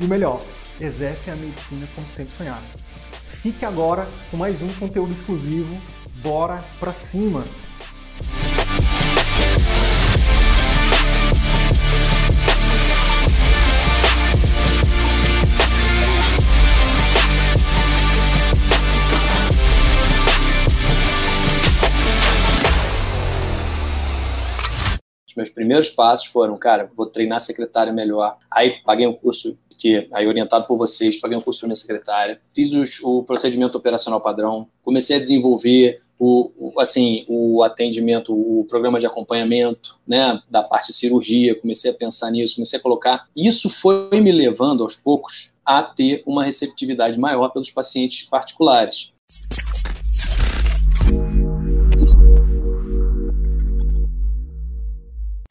e o melhor, exercem a medicina como sempre sonharam. Fique agora com mais um conteúdo exclusivo. Bora pra cima! meus primeiros passos foram, cara, vou treinar secretária melhor. Aí paguei um curso que aí orientado por vocês, paguei um curso para minha secretária, fiz os, o procedimento operacional padrão, comecei a desenvolver o, o, assim o atendimento, o programa de acompanhamento, né, da parte de cirurgia, comecei a pensar nisso, comecei a colocar. Isso foi me levando aos poucos a ter uma receptividade maior pelos pacientes particulares.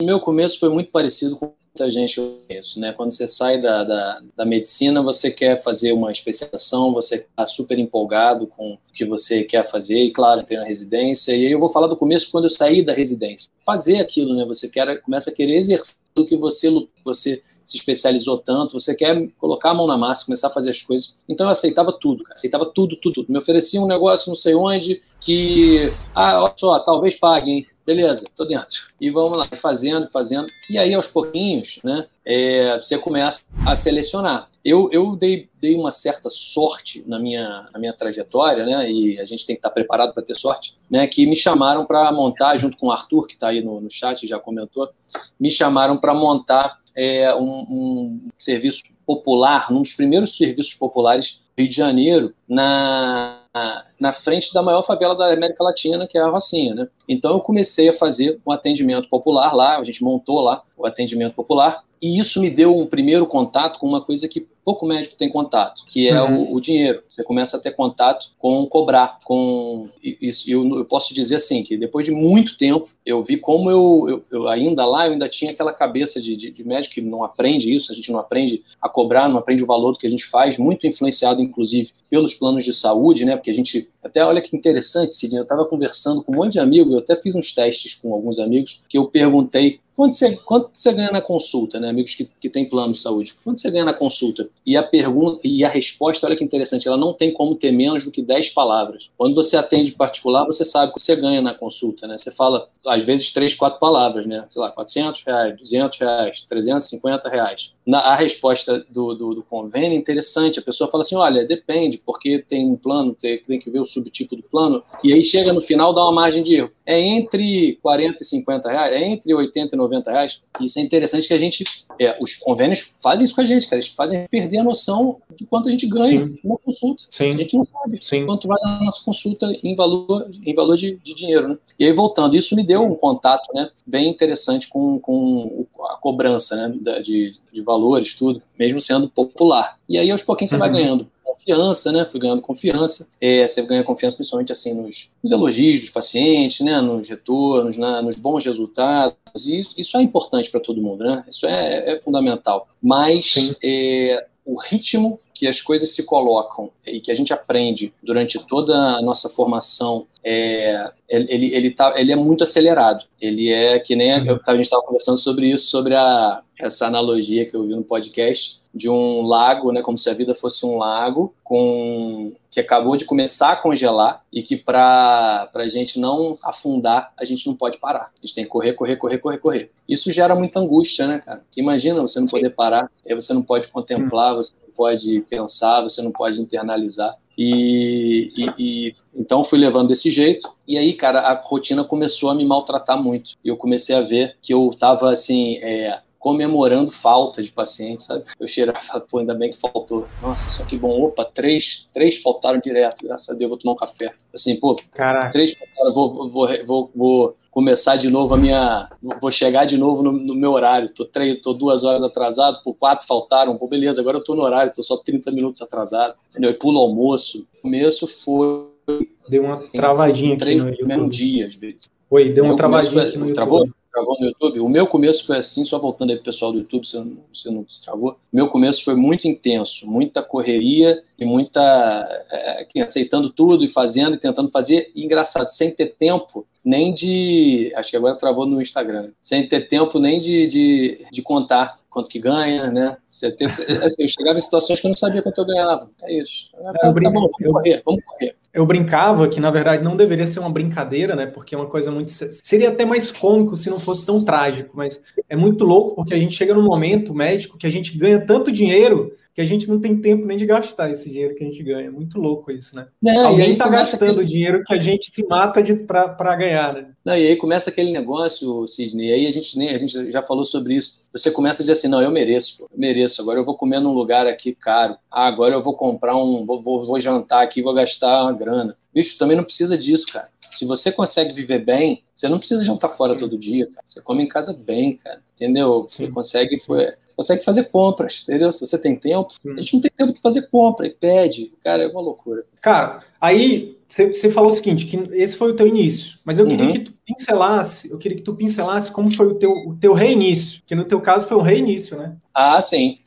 O meu começo foi muito parecido com muita gente conheço, né? Quando você sai da, da, da medicina, você quer fazer uma especialização, você está super empolgado com o que você quer fazer, e claro, entrei na residência, e aí eu vou falar do começo quando eu saí da residência. Fazer aquilo, né? Você quer, começa a querer exercer o que você você se especializou tanto, você quer colocar a mão na massa, começar a fazer as coisas. Então eu aceitava tudo, cara. aceitava tudo, tudo, tudo. Me oferecia um negócio não sei onde que, ah, olha só, talvez pague, hein? Beleza, tô dentro. E vamos lá, fazendo, fazendo. E aí, aos pouquinhos, né, é, você começa a selecionar. Eu, eu dei, dei uma certa sorte na minha, na minha trajetória, né, e a gente tem que estar preparado para ter sorte, né, que me chamaram para montar, junto com o Arthur, que está aí no, no chat, já comentou, me chamaram para montar é, um, um serviço popular, um dos primeiros serviços populares do Rio de Janeiro, na na frente da maior favela da América Latina, que é a Rocinha, né? Então eu comecei a fazer um atendimento popular lá, a gente montou lá o atendimento popular, e isso me deu um primeiro contato com uma coisa que pouco médico tem contato, que é uhum. o, o, dinheiro. Você começa a ter contato com cobrar, com isso. Eu, eu, posso dizer assim que depois de muito tempo eu vi como eu, eu, eu ainda lá eu ainda tinha aquela cabeça de, de, de, médico que não aprende isso, a gente não aprende a cobrar, não aprende o valor do que a gente faz, muito influenciado inclusive pelos planos de saúde, né? Porque a gente até olha que interessante, Sidney, eu estava conversando com um monte de amigos, eu até fiz uns testes com alguns amigos que eu perguntei Quanto você, quanto você ganha na consulta, né? Amigos que, que têm plano de saúde. Quanto você ganha na consulta? E a pergunta e a resposta, olha que interessante, ela não tem como ter menos do que 10 palavras. Quando você atende particular, você sabe o que você ganha na consulta, né? Você fala, às vezes, 3, 4 palavras, né? Sei lá, 400 reais, 200 reais, 350 reais. Na, a resposta do, do, do convênio é interessante. A pessoa fala assim, olha, depende, porque tem um plano, tem, tem que ver o subtipo do plano. E aí chega no final, dá uma margem de erro. É entre 40 e 50 reais, é entre 80 e 90 90 reais. Isso é interessante que a gente, é, os convênios fazem isso com a gente, cara. Eles fazem perder a noção de quanto a gente ganha Sim. numa consulta. Sim. A gente não sabe Sim. quanto vale a nossa consulta em valor, em valor de, de, dinheiro, né? E aí, voltando, isso me deu um contato, né, bem interessante com, com a cobrança, né, de, de valores, tudo, mesmo sendo popular. E aí, aos pouquinhos, você uhum. vai ganhando confiança, né? Fui ganhando confiança. É, você ganha confiança principalmente assim nos, nos elogios dos pacientes, né? Nos retornos, né? nos bons resultados. E isso, isso é importante para todo mundo, né? Isso é, é fundamental. Mas é, o ritmo que as coisas se colocam e que a gente aprende durante toda a nossa formação, é, ele, ele, tá, ele é muito acelerado. Ele é que nem a, uhum. a gente estava conversando sobre isso, sobre a, essa analogia que eu vi no podcast de um lago, né, como se a vida fosse um lago com que acabou de começar a congelar e que para a gente não afundar, a gente não pode parar. A gente tem que correr, correr, correr, correr, correr. Isso gera muita angústia, né, cara? Que imagina você não poder parar, aí você não pode contemplar, você não pode pensar, você não pode internalizar. E, e, e, então fui levando desse jeito. E aí, cara, a rotina começou a me maltratar muito. E eu comecei a ver que eu tava assim, é, comemorando falta de pacientes, sabe? Eu cheirava, pô, ainda bem que faltou. Nossa, só que bom. Opa, três, três faltaram direto. Graças a Deus, vou tomar um café. Assim, pô, Caraca. três faltaram, vou, vou, vou, vou começar de novo a minha. Vou chegar de novo no, no meu horário. Tô, três, tô duas horas atrasado, por quatro faltaram. Pô, beleza, agora eu tô no horário, tô só 30 minutos atrasado. Entendeu? E pulo almoço. O começo foi. Deu uma travadinha três aqui no mesmo dia, às vezes. Oi, deu uma travadinha aqui no Travou? YouTube. Travou no YouTube? O meu começo foi assim, só voltando aí pro pessoal do YouTube, se você não travou. O meu começo foi muito intenso, muita correria e muita. É, aceitando tudo e fazendo e tentando fazer. E, engraçado, sem ter tempo nem de. Acho que agora travou no Instagram. Sem ter tempo nem de, de, de contar quanto que ganha, né? Ter, assim, eu chegava em situações que eu não sabia quanto eu ganhava. É isso. É, tá, tá bom, vamos eu, correr, vamos correr. Eu brincava que, na verdade, não deveria ser uma brincadeira, né? Porque é uma coisa muito. Seria até mais cômico se não fosse tão trágico, mas é muito louco porque a gente chega num momento médico que a gente ganha tanto dinheiro que a gente não tem tempo nem de gastar esse dinheiro que a gente ganha. É muito louco isso, né? Não, Alguém está gastando aquele... dinheiro que a gente se mata para ganhar, né? Não, e aí começa aquele negócio, Sidney, aí a gente, nem, a gente já falou sobre isso. Você começa a dizer assim, não, eu mereço, eu mereço, agora eu vou comer num lugar aqui caro, ah, agora eu vou comprar um, vou, vou, vou jantar aqui, vou gastar uma grana. Bicho, também não precisa disso, cara. Se você consegue viver bem, você não precisa jantar fora todo dia, cara. Você come em casa bem, cara. Entendeu? Você consegue, consegue fazer compras, entendeu? Se você tem tempo. Sim. A gente não tem tempo de fazer compra e pede. Cara, é uma loucura. Cara, aí você falou o seguinte, que esse foi o teu início, mas eu queria uhum. que tu pincelasse, eu queria que tu pincelasse como foi o teu, o teu reinício, que no teu caso foi um reinício, né? Ah, sim.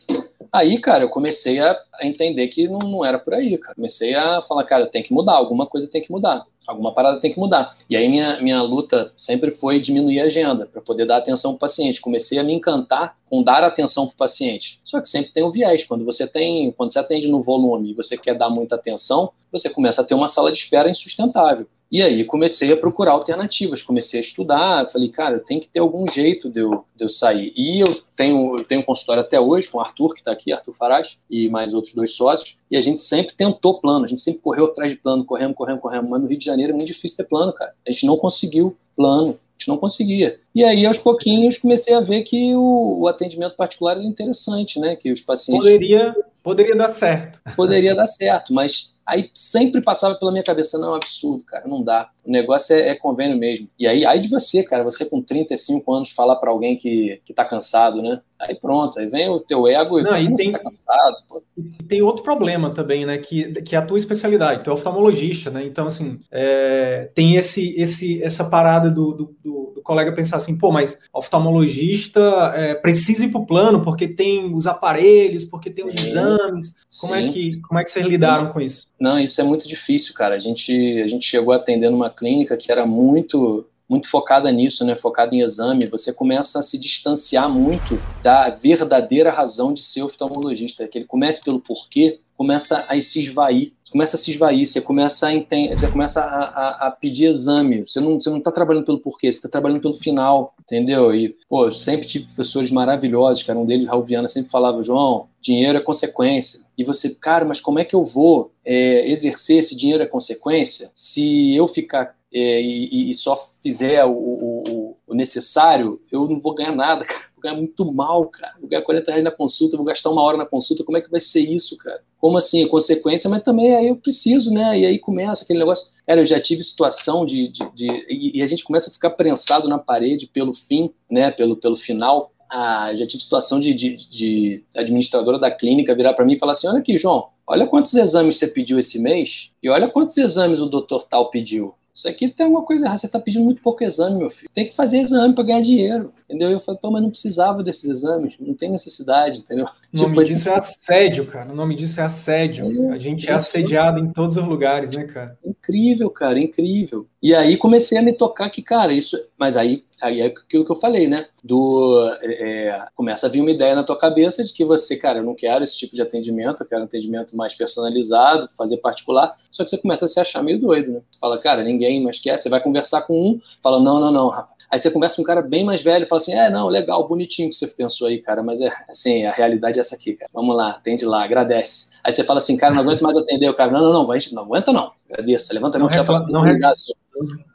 Aí, cara, eu comecei a, entender que não, não, era por aí, cara. Comecei a falar, cara, tem que mudar, alguma coisa tem que mudar, alguma parada tem que mudar. E aí minha, minha luta sempre foi diminuir a agenda para poder dar atenção para o paciente. Comecei a me encantar com dar atenção para o paciente. Só que sempre tem um viés. Quando você tem, quando você atende no volume e você quer dar muita atenção, você começa a ter uma sala de espera insustentável. E aí comecei a procurar alternativas, comecei a estudar, falei, cara, tem que ter algum jeito de eu, de eu sair. E eu tenho, eu tenho um consultório até hoje com o Arthur, que está aqui, Arthur Farage, e mais outros dois sócios, e a gente sempre tentou plano, a gente sempre correu atrás de plano, corremos, corremos, corremos, mas no Rio de Janeiro é muito difícil ter plano, cara. A gente não conseguiu plano, a gente não conseguia. E aí, aos pouquinhos, comecei a ver que o, o atendimento particular era interessante, né? Que os pacientes... Poderia, poderia dar certo. Poderia dar certo, mas Aí sempre passava pela minha cabeça, não, é um absurdo, cara, não dá. O negócio é, é, convênio mesmo. E aí, aí de você, cara, você com 35 anos falar para alguém que, que tá cansado, né? Aí pronto, aí vem o teu ego não, e tem, tá cansado. Pô. E tem outro problema também, né? Que, que é a tua especialidade, tu é oftalmologista, né? Então, assim, é, tem esse, esse, essa parada do, do, do, do, colega pensar assim, pô, mas oftalmologista é, precisa ir pro plano porque tem os aparelhos, porque tem Sim. os exames. Como é, que, como é que vocês lidaram com isso? Não, isso é muito difícil, cara. A gente, a gente chegou a atender numa clínica que era muito muito focada nisso, né, focada em exame, você começa a se distanciar muito da verdadeira razão de ser oftalmologista, que ele comece pelo porquê, começa a se esvair, começa a se esvair, você começa a, entender, você começa a, a, a, pedir exame, você não você não está trabalhando pelo porquê, você está trabalhando pelo final, entendeu? E pô, sempre tive professores maravilhosos, cara, um deles, Raul Viana, sempre falava, João, dinheiro é consequência. E você, cara, mas como é que eu vou é, exercer esse dinheiro é consequência se eu ficar e, e, só fizer o, o, o, necessário, eu não vou ganhar nada, cara. Vou ganhar muito mal, cara. Vou ganhar 40 reais na consulta, vou gastar uma hora na consulta. Como é que vai ser isso, cara? Como assim? Consequência, mas também aí eu preciso, né? E aí começa aquele negócio. Cara, eu já tive situação de. de, de e, e, a gente começa a ficar prensado na parede pelo fim, né? Pelo, pelo final. Ah, já tive situação de, de, de administradora da clínica virar para mim e falar assim: olha aqui, João, olha quantos exames você pediu esse mês e olha quantos exames o doutor tal pediu. Isso aqui tem alguma coisa errada. Você está pedindo muito pouco exame, meu filho. Você tem que fazer exame para ganhar dinheiro. Entendeu? Eu falei, pô, mas não precisava desses exames. Não tem necessidade, entendeu? O nome tipo, disso é assédio, cara. O nome disso é assédio. É, a gente é, é assediado em todos os lugares, né, cara? Incrível, cara, incrível. E aí comecei a me tocar que, cara, isso. Mas aí, aí é aquilo que eu falei, né? Do. É, começa a vir uma ideia na tua cabeça de que você, cara, eu não quero esse tipo de atendimento, eu quero um atendimento mais personalizado, fazer particular. Só que você começa a se achar meio doido, né? Você fala, cara, ninguém mais quer. Você vai conversar com um, fala, não, não, não, rapaz. Aí você conversa com um cara bem mais velho fala assim: é, não, legal, bonitinho que você pensou aí, cara, mas é assim, a realidade é essa aqui, cara. Vamos lá, atende lá, agradece. Aí você fala assim, cara, não aguento mais atender. O cara, não, não, não, não aguenta não. Agradeça, levanta a mão que já faço obrigado, senhor.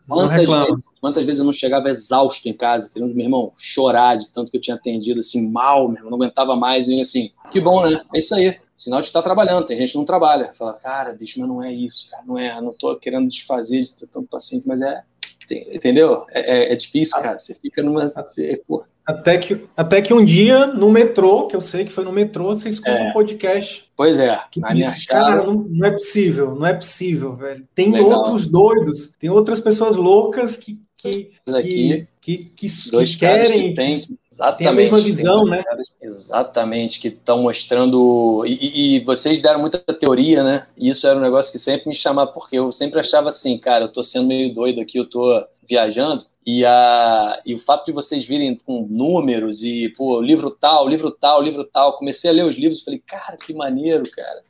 Quantas vezes, quantas vezes eu não chegava exausto em casa, querendo, meu irmão, chorar de tanto que eu tinha atendido, assim, mal, meu irmão, não aguentava mais, e assim, que bom, né? É isso aí. Sinal de estar tá trabalhando, tem gente que não trabalha. Fala, cara, bicho, mas não é isso, cara, não é, não tô querendo desfazer de ter tanto paciente, mas é, Entendeu? É, é, é difícil, cara. Você fica numa. Você, até que, até que um dia, no metrô, que eu sei que foi no metrô, você escuta é. um podcast. Pois é. Que disse, cara, não, não, é possível, não é possível, velho. Tem Legal. outros doidos, tem outras pessoas loucas que, que, aqui, que, que, que, que querem. Que tem, exatamente, tem a mesma visão, né? exatamente, que estão mostrando. E, e, vocês deram muita teoria, né? E isso era um negócio que sempre me chamava, porque eu sempre achava assim, cara, eu tô sendo meio doido aqui, eu tô viajando. E, a, e o fato de vocês virem com números e, pô, livro tal, livro tal, livro tal. Comecei a ler os livros e falei, cara, que maneiro, cara.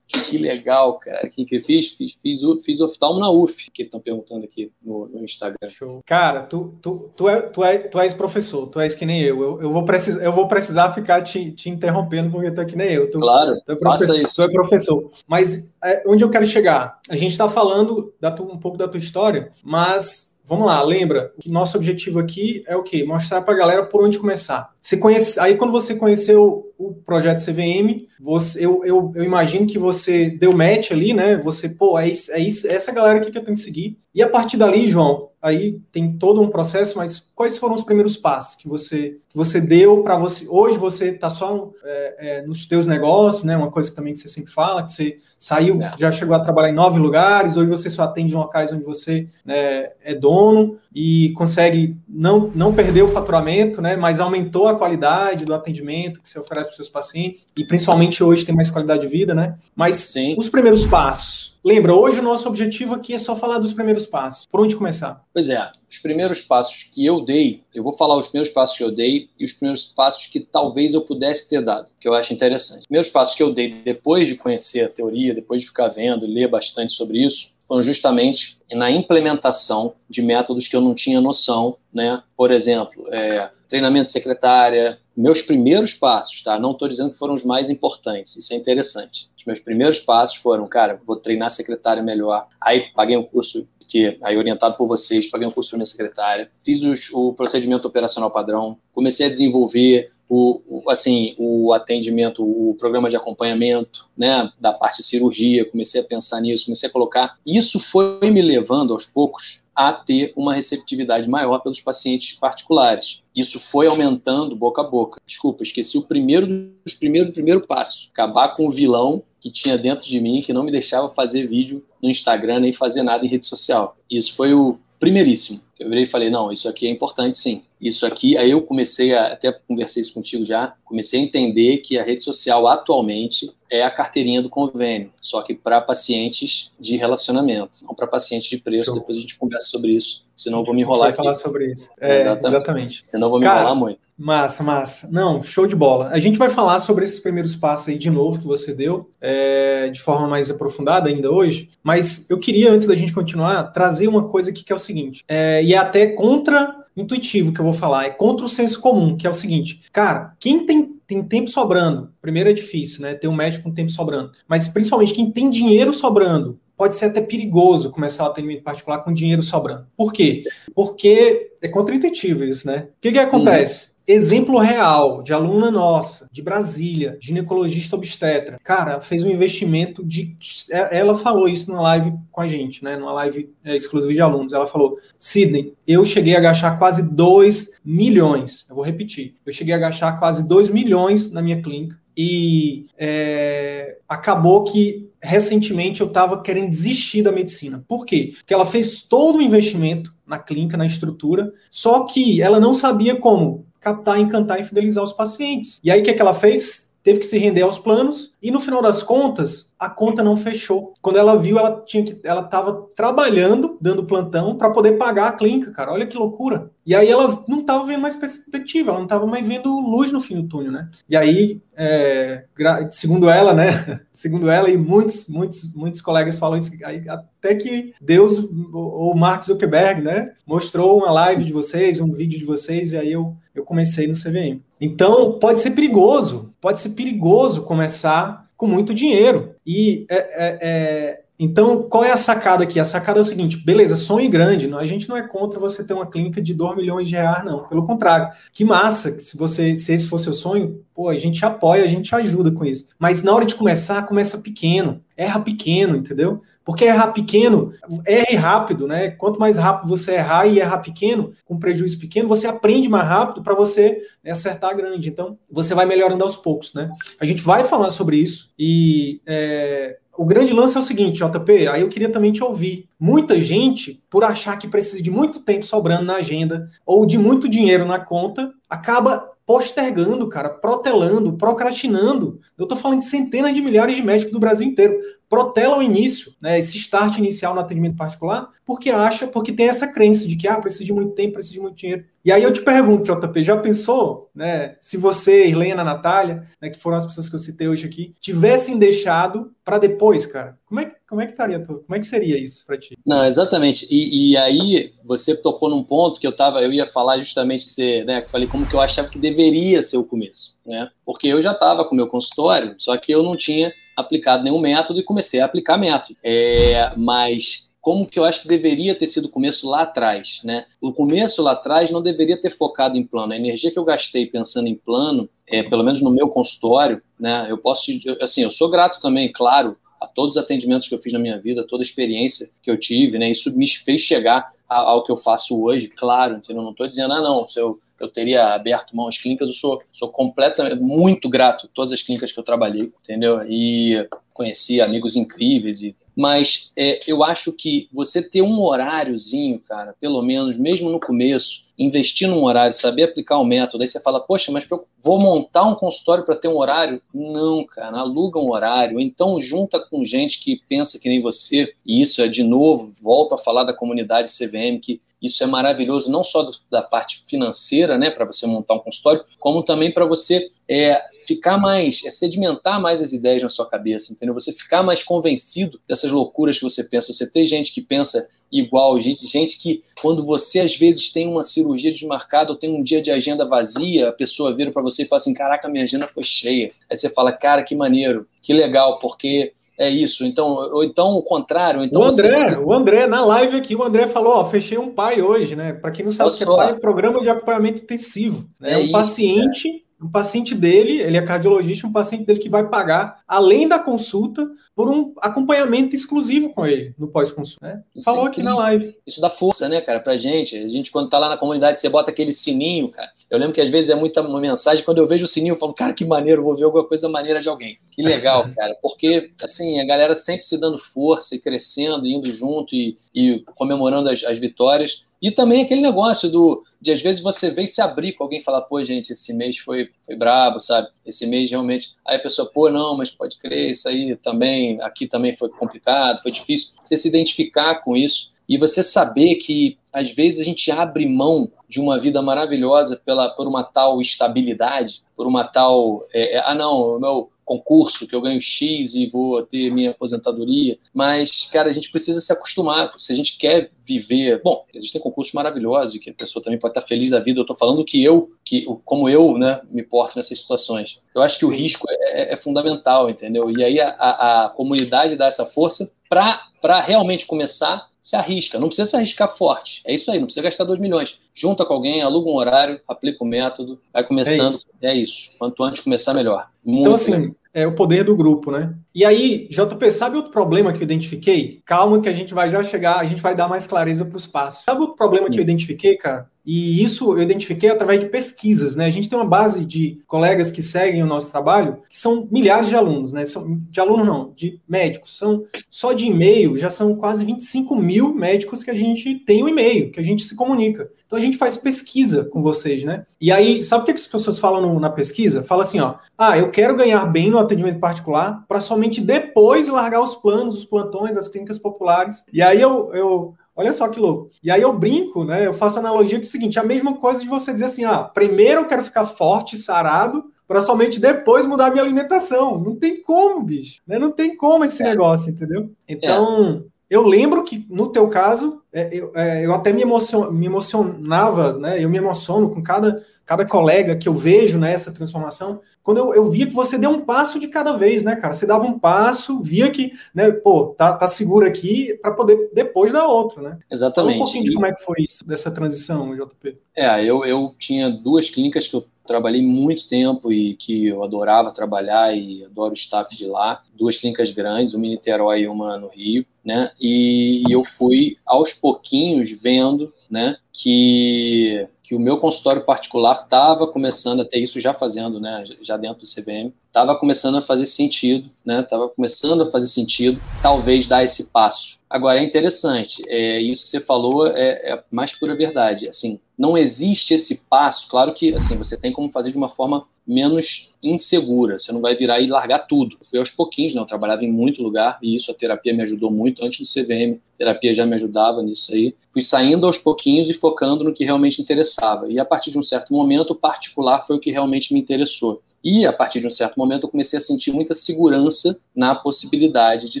Que legal, cara. Quem que fiz? Fiz, fiz, fiz oftalmo na UF, que estão perguntando aqui no, no, Instagram. Show. Cara, tu, tu, tu, é, tu, é, tu és professor, tu és que nem eu. Eu, eu, vou, precis, eu vou precisar ficar te, te interrompendo porque tu é que nem eu. Tu, claro, tu é faça isso. Tu é professor. Mas é, onde eu quero chegar? A gente está falando da tu, um pouco da tua história, mas Vamos lá, lembra que nosso objetivo aqui é o quê? Mostrar para a galera por onde começar. Você conhece, aí quando você conheceu o projeto CVM, você, eu, eu, eu, imagino que você deu match ali, né? Você, pô, é, isso, é isso, é essa galera aqui que eu tenho que seguir. E a partir dali, João, aí tem todo um processo, mas quais foram os primeiros passos que você, que você deu para você? Hoje você está só é, é, nos teus negócios, né? Uma coisa também que você sempre fala, que você saiu, é. já chegou a trabalhar em nove lugares, hoje você só atende em locais onde você né, é dono e consegue não, não perder o faturamento, né? Mas aumentou a qualidade do atendimento que você oferece para os seus pacientes e principalmente hoje tem mais qualidade de vida, né? Mas Sim. os primeiros passos Lembra, hoje o nosso objetivo aqui é só falar dos primeiros passos. Por onde começar? Pois é, os primeiros passos que eu dei, eu vou falar os primeiros passos que eu dei e os primeiros passos que talvez eu pudesse ter dado, que eu acho interessante. Os primeiros passos que eu dei depois de conhecer a teoria, depois de ficar vendo e ler bastante sobre isso, foram justamente na implementação de métodos que eu não tinha noção, né? Por exemplo, é, treinamento secretária, meus primeiros passos, tá? Não estou dizendo que foram os mais importantes, isso é interessante. Os meus primeiros passos foram, cara, vou treinar secretária melhor. Aí paguei um curso que aí orientado por vocês, paguei um curso para minha secretária, fiz os, o procedimento operacional padrão, comecei a desenvolver o, assim, o atendimento, o programa de acompanhamento, né, da parte de cirurgia, comecei a pensar nisso, comecei a colocar. Isso foi me levando aos poucos a ter uma receptividade maior pelos pacientes particulares. Isso foi aumentando boca a boca. Desculpa, esqueci o primeiro dos primeiro primeiro passo, acabar com o vilão que tinha dentro de mim que não me deixava fazer vídeo no Instagram nem fazer nada em rede social. Isso foi o primeiríssimo. Eu virei e falei, não, isso aqui é importante sim. Isso aqui, aí eu comecei a, até conversei isso contigo já, comecei a entender que a rede social atualmente é a carteirinha do convênio, só que para pacientes de relacionamento, não para pacientes de preço. Show. Depois a gente conversa sobre isso, senão eu vou me enrolar aqui. falar sobre isso. É, exatamente. exatamente. Senão eu vou me Cara, enrolar muito. Massa, massa. Não, show de bola. A gente vai falar sobre esses primeiros passos aí de novo que você deu, é, de forma mais aprofundada ainda hoje, mas eu queria, antes da gente continuar, trazer uma coisa aqui que é o seguinte, é, e é até contra intuitivo que eu vou falar, é contra o senso comum, que é o seguinte, cara, quem tem, tem tempo sobrando, primeiro é difícil, né, ter um médico com tempo sobrando, mas principalmente quem tem dinheiro sobrando, pode ser até perigoso começar o atendimento particular com dinheiro sobrando. Por quê? Porque é contra-intuitivo isso, né? O que, que acontece? Uhum. Exemplo real de aluna nossa, de Brasília, ginecologista obstetra. Cara, fez um investimento de. É, ela falou isso na live com a gente, né? Numa live é, exclusiva de alunos. Ela falou: Sidney, eu cheguei a gastar quase 2 milhões. Eu vou repetir. Eu cheguei a gastar quase 2 milhões na minha clínica. E é, acabou que recentemente eu estava querendo desistir da medicina. Por quê? Porque ela fez todo o investimento na clínica, na estrutura, só que ela não sabia como captar, encantar e fidelizar os pacientes. E aí o que, é que ela fez? Teve que se render aos planos e no final das contas a conta não fechou. Quando ela viu, ela tinha que, ela estava trabalhando, dando plantão para poder pagar a clínica, cara. Olha que loucura. E aí ela não estava vendo mais perspectiva, ela não estava mais vendo luz no fim do túnel, né? E aí, é, segundo ela, né? segundo ela e muitos, muitos, muitos colegas falam isso, até que Deus ou Mark Zuckerberg, né? Mostrou uma live de vocês, um vídeo de vocês e aí eu eu comecei no CVM. Então, pode ser perigoso, pode ser perigoso começar com muito dinheiro. E é, é, é, Então, qual é a sacada aqui? A sacada é o seguinte: beleza, sonhe grande. A gente não é contra você ter uma clínica de 2 milhões de reais, não. Pelo contrário, que massa que se você se esse for seu sonho, pô, a gente apoia, a gente ajuda com isso. Mas na hora de começar, começa pequeno, erra pequeno, entendeu? Porque errar pequeno, erre rápido, né? Quanto mais rápido você errar e errar pequeno, com prejuízo pequeno, você aprende mais rápido para você né, acertar grande. Então, você vai melhorando aos poucos, né? A gente vai falar sobre isso e é, o grande lance é o seguinte, JP, aí eu queria também te ouvir. Muita gente, por achar que precisa de muito tempo sobrando na agenda ou de muito dinheiro na conta, acaba postergando, cara, protelando, procrastinando. Eu tô falando de centenas de milhares de médicos do Brasil inteiro protela o início, né, esse start inicial no atendimento particular, porque acha, porque tem essa crença de que ah, precisa de muito tempo, precisa de muito dinheiro. E aí eu te pergunto, JP, já pensou, né, se você, Irlena, Natália, né, que foram as pessoas que eu citei hoje aqui, tivessem deixado para depois, cara? Como é, como é que estaria, como é que seria isso para ti? Não, exatamente. E, e, aí você tocou num ponto que eu tava, eu ia falar justamente que você, né, que falei como que eu achava que deveria ser o começo, né? Porque eu já estava com o meu consultório, só que eu não tinha aplicado nenhum método e comecei a aplicar método. É, mas como que eu acho que deveria ter sido o começo lá atrás, né? O começo lá atrás não deveria ter focado em plano. A energia que eu gastei pensando em plano, é, pelo menos no meu consultório, né? Eu posso, assim, eu sou grato também, claro, a todos os atendimentos que eu fiz na minha vida, toda a experiência que eu tive, né? Isso me fez chegar ao que eu faço hoje, claro, entendeu? Não estou dizendo, ah, não, se eu, eu teria aberto mão às clínicas, eu sou, sou completamente, muito grato a todas as clínicas que eu trabalhei, entendeu? E conheci amigos incríveis e mas é, eu acho que você ter um horáriozinho, cara, pelo menos, mesmo no começo, investir num horário, saber aplicar o um método, aí você fala, poxa, mas eu vou montar um consultório para ter um horário? Não, cara, aluga um horário, então junta com gente que pensa que nem você, e isso é de novo, volto a falar da comunidade CVM, que isso é maravilhoso, não só do, da parte financeira, né, para você montar um consultório, como também para você é, ficar mais, é sedimentar mais as ideias na sua cabeça, entendeu? Você ficar mais convencido dessas loucuras que você pensa. Você ter gente que pensa igual, gente, gente que, quando você às vezes tem uma cirurgia desmarcada ou tem um dia de agenda vazia, a pessoa vira para você e fala assim: Caraca, minha agenda foi cheia. Aí você fala: Cara, que maneiro, que legal, porque é isso. Então, ou então o contrário. Então o André, você... o André, na live aqui, o André falou: ó, fechei um pai hoje, né? Para quem não sabe o que é pai, é programa de acompanhamento intensivo. Né? É um isso, paciente um paciente dele, ele é cardiologista, um paciente dele que vai pagar, além da consulta, por um acompanhamento exclusivo com ele no pós-consulta. Né? Falou aqui na live. Isso dá força, né, cara, pra gente. A gente, quando tá lá na comunidade, você bota aquele sininho, cara. Eu lembro que às vezes é muita mensagem, quando eu vejo o sininho, eu falo, cara, que maneiro, vou ver alguma coisa maneira de alguém. Que legal, cara. Porque, assim, a galera sempre se dando força e crescendo, indo junto e, e comemorando as, as vitórias. E também aquele negócio do de às vezes você vem se abrir com alguém e falar, pô, gente, esse mês foi, foi brabo, sabe? Esse mês realmente. Aí a pessoa, pô, não, mas pode crer, isso aí também, aqui também foi complicado, foi difícil. Você se identificar com isso e você saber que às vezes a gente abre mão de uma vida maravilhosa pela, por uma tal estabilidade, por uma tal. É, é, ah, não, meu concurso que eu ganho X e vou ter minha aposentadoria. Mas, cara, a gente precisa se acostumar. Se a gente quer viver. Bom, existem concursos maravilhosos que a pessoa também pode estar feliz da vida. Eu estou falando que eu, que como eu, né, me porto nessas situações. Eu acho que o risco é, é fundamental, entendeu? E aí a, a, a comunidade dá essa força para realmente começar se arrisca. Não precisa se arriscar forte. É isso aí, não precisa gastar 2 milhões. Junta com alguém, aluga um horário, aplica o método, vai começando. É isso. É isso. Quanto antes começar, melhor. Muito então, assim, legal. é o poder do grupo, né? E aí, JP, sabe outro problema que eu identifiquei? Calma que a gente vai já chegar, a gente vai dar mais clareza para os passos. Sabe outro problema que eu identifiquei, cara? E isso eu identifiquei através de pesquisas, né? A gente tem uma base de colegas que seguem o nosso trabalho, que são milhares de alunos, né? São, de alunos não, de médicos. São só de e-mail já são quase 25 mil médicos que a gente tem o um e-mail, que a gente se comunica. Então a gente faz pesquisa com vocês, né? E aí, sabe o que as pessoas falam no, na pesquisa? Fala assim, ó, ah, eu quero ganhar bem no atendimento particular para somente depois largar os planos, os plantões, as clínicas populares. E aí eu, eu Olha só que louco. E aí eu brinco, né? Eu faço analogia do seguinte: a mesma coisa de você dizer assim, ah, primeiro eu quero ficar forte, sarado, para somente depois mudar minha alimentação. Não tem como, bicho. Né? Não tem como esse é. negócio, entendeu? Então, é. Eu lembro que, no teu caso, é, eu, é, eu até me, emocion, me emocionava, né? Eu me emociono com cada cada colega que eu vejo nessa né, transformação, quando eu, eu via que você deu um passo de cada vez, né, cara? Você dava um passo, via que, né, pô, tá, tá seguro aqui para poder depois dar outro, né? Exatamente. Fala um pouquinho de como é que foi isso, dessa transição, JP. É, eu, eu tinha duas clínicas que eu trabalhei muito tempo e que eu adorava trabalhar e adoro o staff de lá. Duas clínicas grandes, uma em Niterói e uma no Rio, né? E, eu fui aos pouquinhos vendo, né, que que o meu consultório particular estava começando a ter isso já fazendo, né, já dentro do CVM, estava começando a fazer sentido, né, estava começando a fazer sentido, talvez dar esse passo. Agora é interessante, é, isso que você falou é, é mais pura verdade. Assim, não existe esse passo. Claro que assim você tem como fazer de uma forma menos insegura. Você não vai virar e largar tudo. Fui aos pouquinhos, né? Eu trabalhava em muito lugar e isso a terapia me ajudou muito. Antes do CVM, a terapia já me ajudava nisso aí. Fui saindo aos pouquinhos e focando no que realmente interessava. E a partir de um certo momento, o particular foi o que realmente me interessou. E a partir de um certo momento, eu comecei a sentir muita segurança na possibilidade de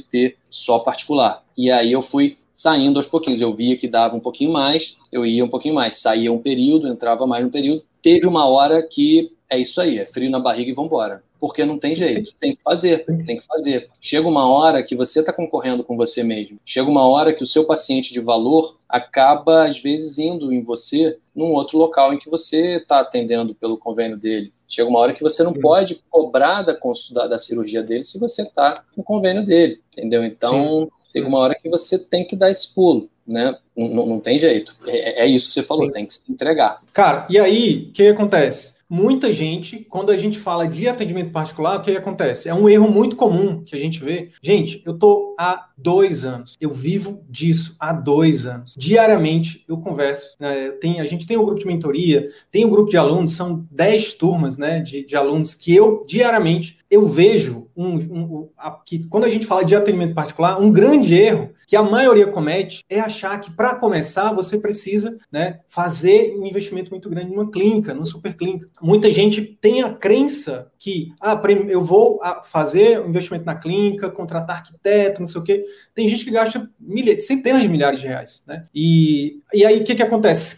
ter só particular. E aí eu fui saindo aos pouquinhos. Eu via que dava um pouquinho mais, eu ia um pouquinho mais. Saía um período, entrava mais um período. Teve uma hora que é isso aí, é frio na barriga e vambora. Porque não tem jeito, tem que fazer, tem que fazer. Chega uma hora que você está concorrendo com você mesmo. Chega uma hora que o seu paciente de valor acaba, às vezes, indo em você num outro local em que você está atendendo pelo convênio dele. Chega uma hora que você não pode cobrar da, da, da, cirurgia dele se você está no convênio dele, entendeu? Então, Sim. Chega uma hora que você tem que dar esse pulo, né? Não, não tem jeito. É, é isso que você falou, tem que se entregar. Cara, e aí, o que acontece? Muita gente, quando a gente fala de atendimento particular, o que acontece? É um erro muito comum que a gente vê. Gente, eu tô há dois anos, eu vivo disso há dois anos. Diariamente eu converso. Né? Tem, a gente tem um grupo de mentoria, tem um grupo de alunos, são dez turmas né, de, de alunos que eu diariamente eu vejo um, um, a, que quando a gente fala de atendimento particular, um grande erro que a maioria comete é achar que para começar você precisa né, fazer um investimento muito grande numa clínica, numa super clínica. Muita gente tem a crença que ah, eu vou ah, fazer um investimento na clínica, contratar arquiteto, não sei o quê. Tem gente que gasta centenas de milhares de reais. Né? E, e aí o que, que acontece?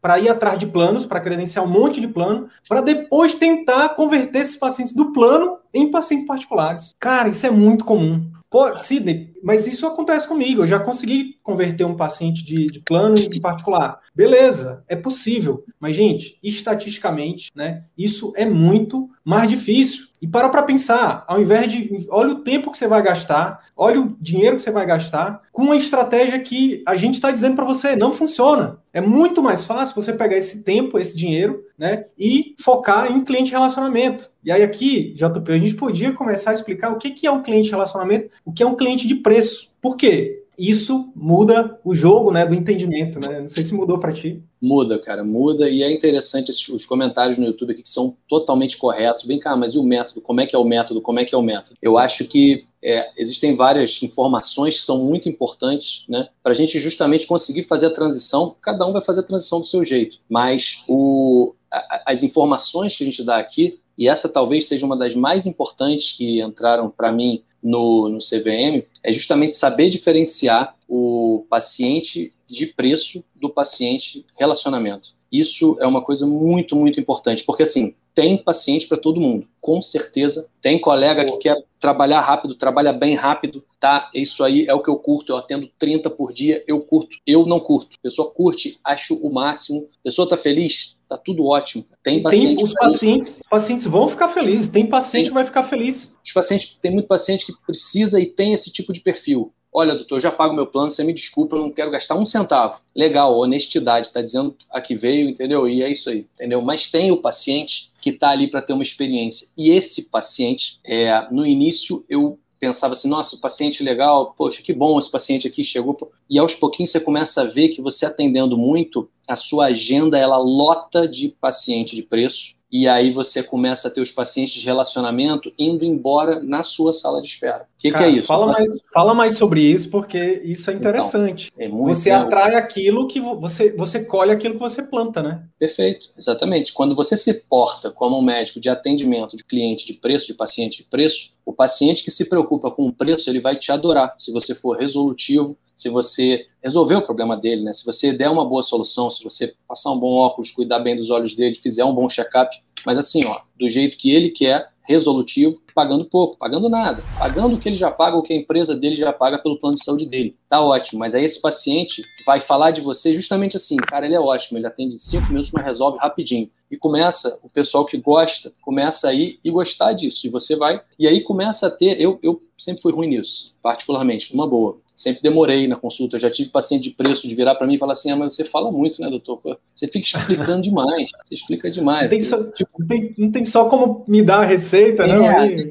Para ir atrás de planos, para credenciar um monte de plano, para depois tentar converter esses pacientes do plano em pacientes particulares. Cara, isso é muito comum. Pô, Sidney, mas isso acontece comigo. Eu já consegui converter um paciente de, de plano em particular. Beleza, é possível. Mas, gente, estatisticamente, né, isso é muito mais difícil. E para para pensar, ao invés de. Olha o tempo que você vai gastar, olha o dinheiro que você vai gastar, com uma estratégia que a gente está dizendo para você não funciona. É muito mais fácil você pegar esse tempo, esse dinheiro, né, e focar em cliente relacionamento. E aí, aqui, JP, a gente podia começar a explicar o que, é um cliente relacionamento, o que é um cliente de preço. Por quê? Isso muda o jogo, né, do entendimento, né? Não sei se mudou para ti. Muda, cara, muda. E é interessante esses, os comentários no YouTube aqui que são totalmente corretos. Vem cá, mas e o método? Como é que é o método? Como é que é o método? Eu acho que é, existem várias informações que são muito importantes, né, para a gente justamente conseguir fazer a transição. Cada um vai fazer a transição do seu jeito, mas o, a, as informações que a gente dá aqui e essa talvez seja uma das mais importantes que entraram para mim no, no CVM, é justamente saber diferenciar o paciente de preço do paciente relacionamento. Isso é uma coisa muito, muito importante, porque assim, tem paciente para todo mundo, com certeza. Tem colega que quer trabalhar rápido, trabalha bem rápido, tá? Isso aí é o que eu curto. Eu atendo 30 por dia, eu curto. Eu não curto. Pessoa curte, acho o máximo. Pessoa tá feliz, tá tudo ótimo. Tem paciente. Tem, os pacientes, pacientes vão ficar felizes. Tem paciente tem, que vai ficar feliz. Os pacientes, tem muito paciente que precisa e tem esse tipo de perfil. Olha, doutor, eu já pago meu plano, você me desculpa, eu não quero gastar um centavo. Legal, honestidade, está dizendo a que veio, entendeu? E é isso aí, entendeu? Mas tem o paciente que está ali para ter uma experiência. E esse paciente, é, no início, eu pensava assim, nossa, o paciente legal, poxa, que bom esse paciente aqui chegou. E aos pouquinhos você começa a ver que você atendendo muito, a sua agenda ela lota de paciente de preço e aí você começa a ter os pacientes de relacionamento indo embora na sua sala de espera. O que, que, é isso? Fala mais, fala mais sobre isso, porque isso é então, interessante. Então, é muito, você atrai aquilo que você, você colhe aquilo que você planta, né? Perfeito, exatamente. Quando você se porta como um médico de atendimento de cliente de preço, de paciente de preço, O paciente que se preocupa com o preço, ele vai te adorar se você for resolutivo, se você resolver o problema dele, né? Se você der uma boa solução, se você passar um bom óculos, cuidar bem dos olhos dele, fizer um bom check-up, mas assim, ó, do jeito que ele quer, resolutivo, pagando pouco, pagando nada, pagando o que ele já paga, o que a empresa dele já paga pelo plano de saúde dele. Tá ótimo, mas aí esse paciente vai falar de você justamente assim, cara, ele é ótimo, ele atende cinco minutos, mas resolve rapidinho. E começa, o pessoal que gosta, começa aí e gostar disso. E você vai, e aí começa a ter, eu, eu sempre fui ruim nisso, particularmente, uma boa sempre demorei na consulta. Eu já tive paciente de preço de virar para mim e falar assim: ah, mas você fala muito, né, doutor? Você fica explicando demais, você explica demais. Não tem, só, tipo, não tem, não tem só como me dar a receita, né?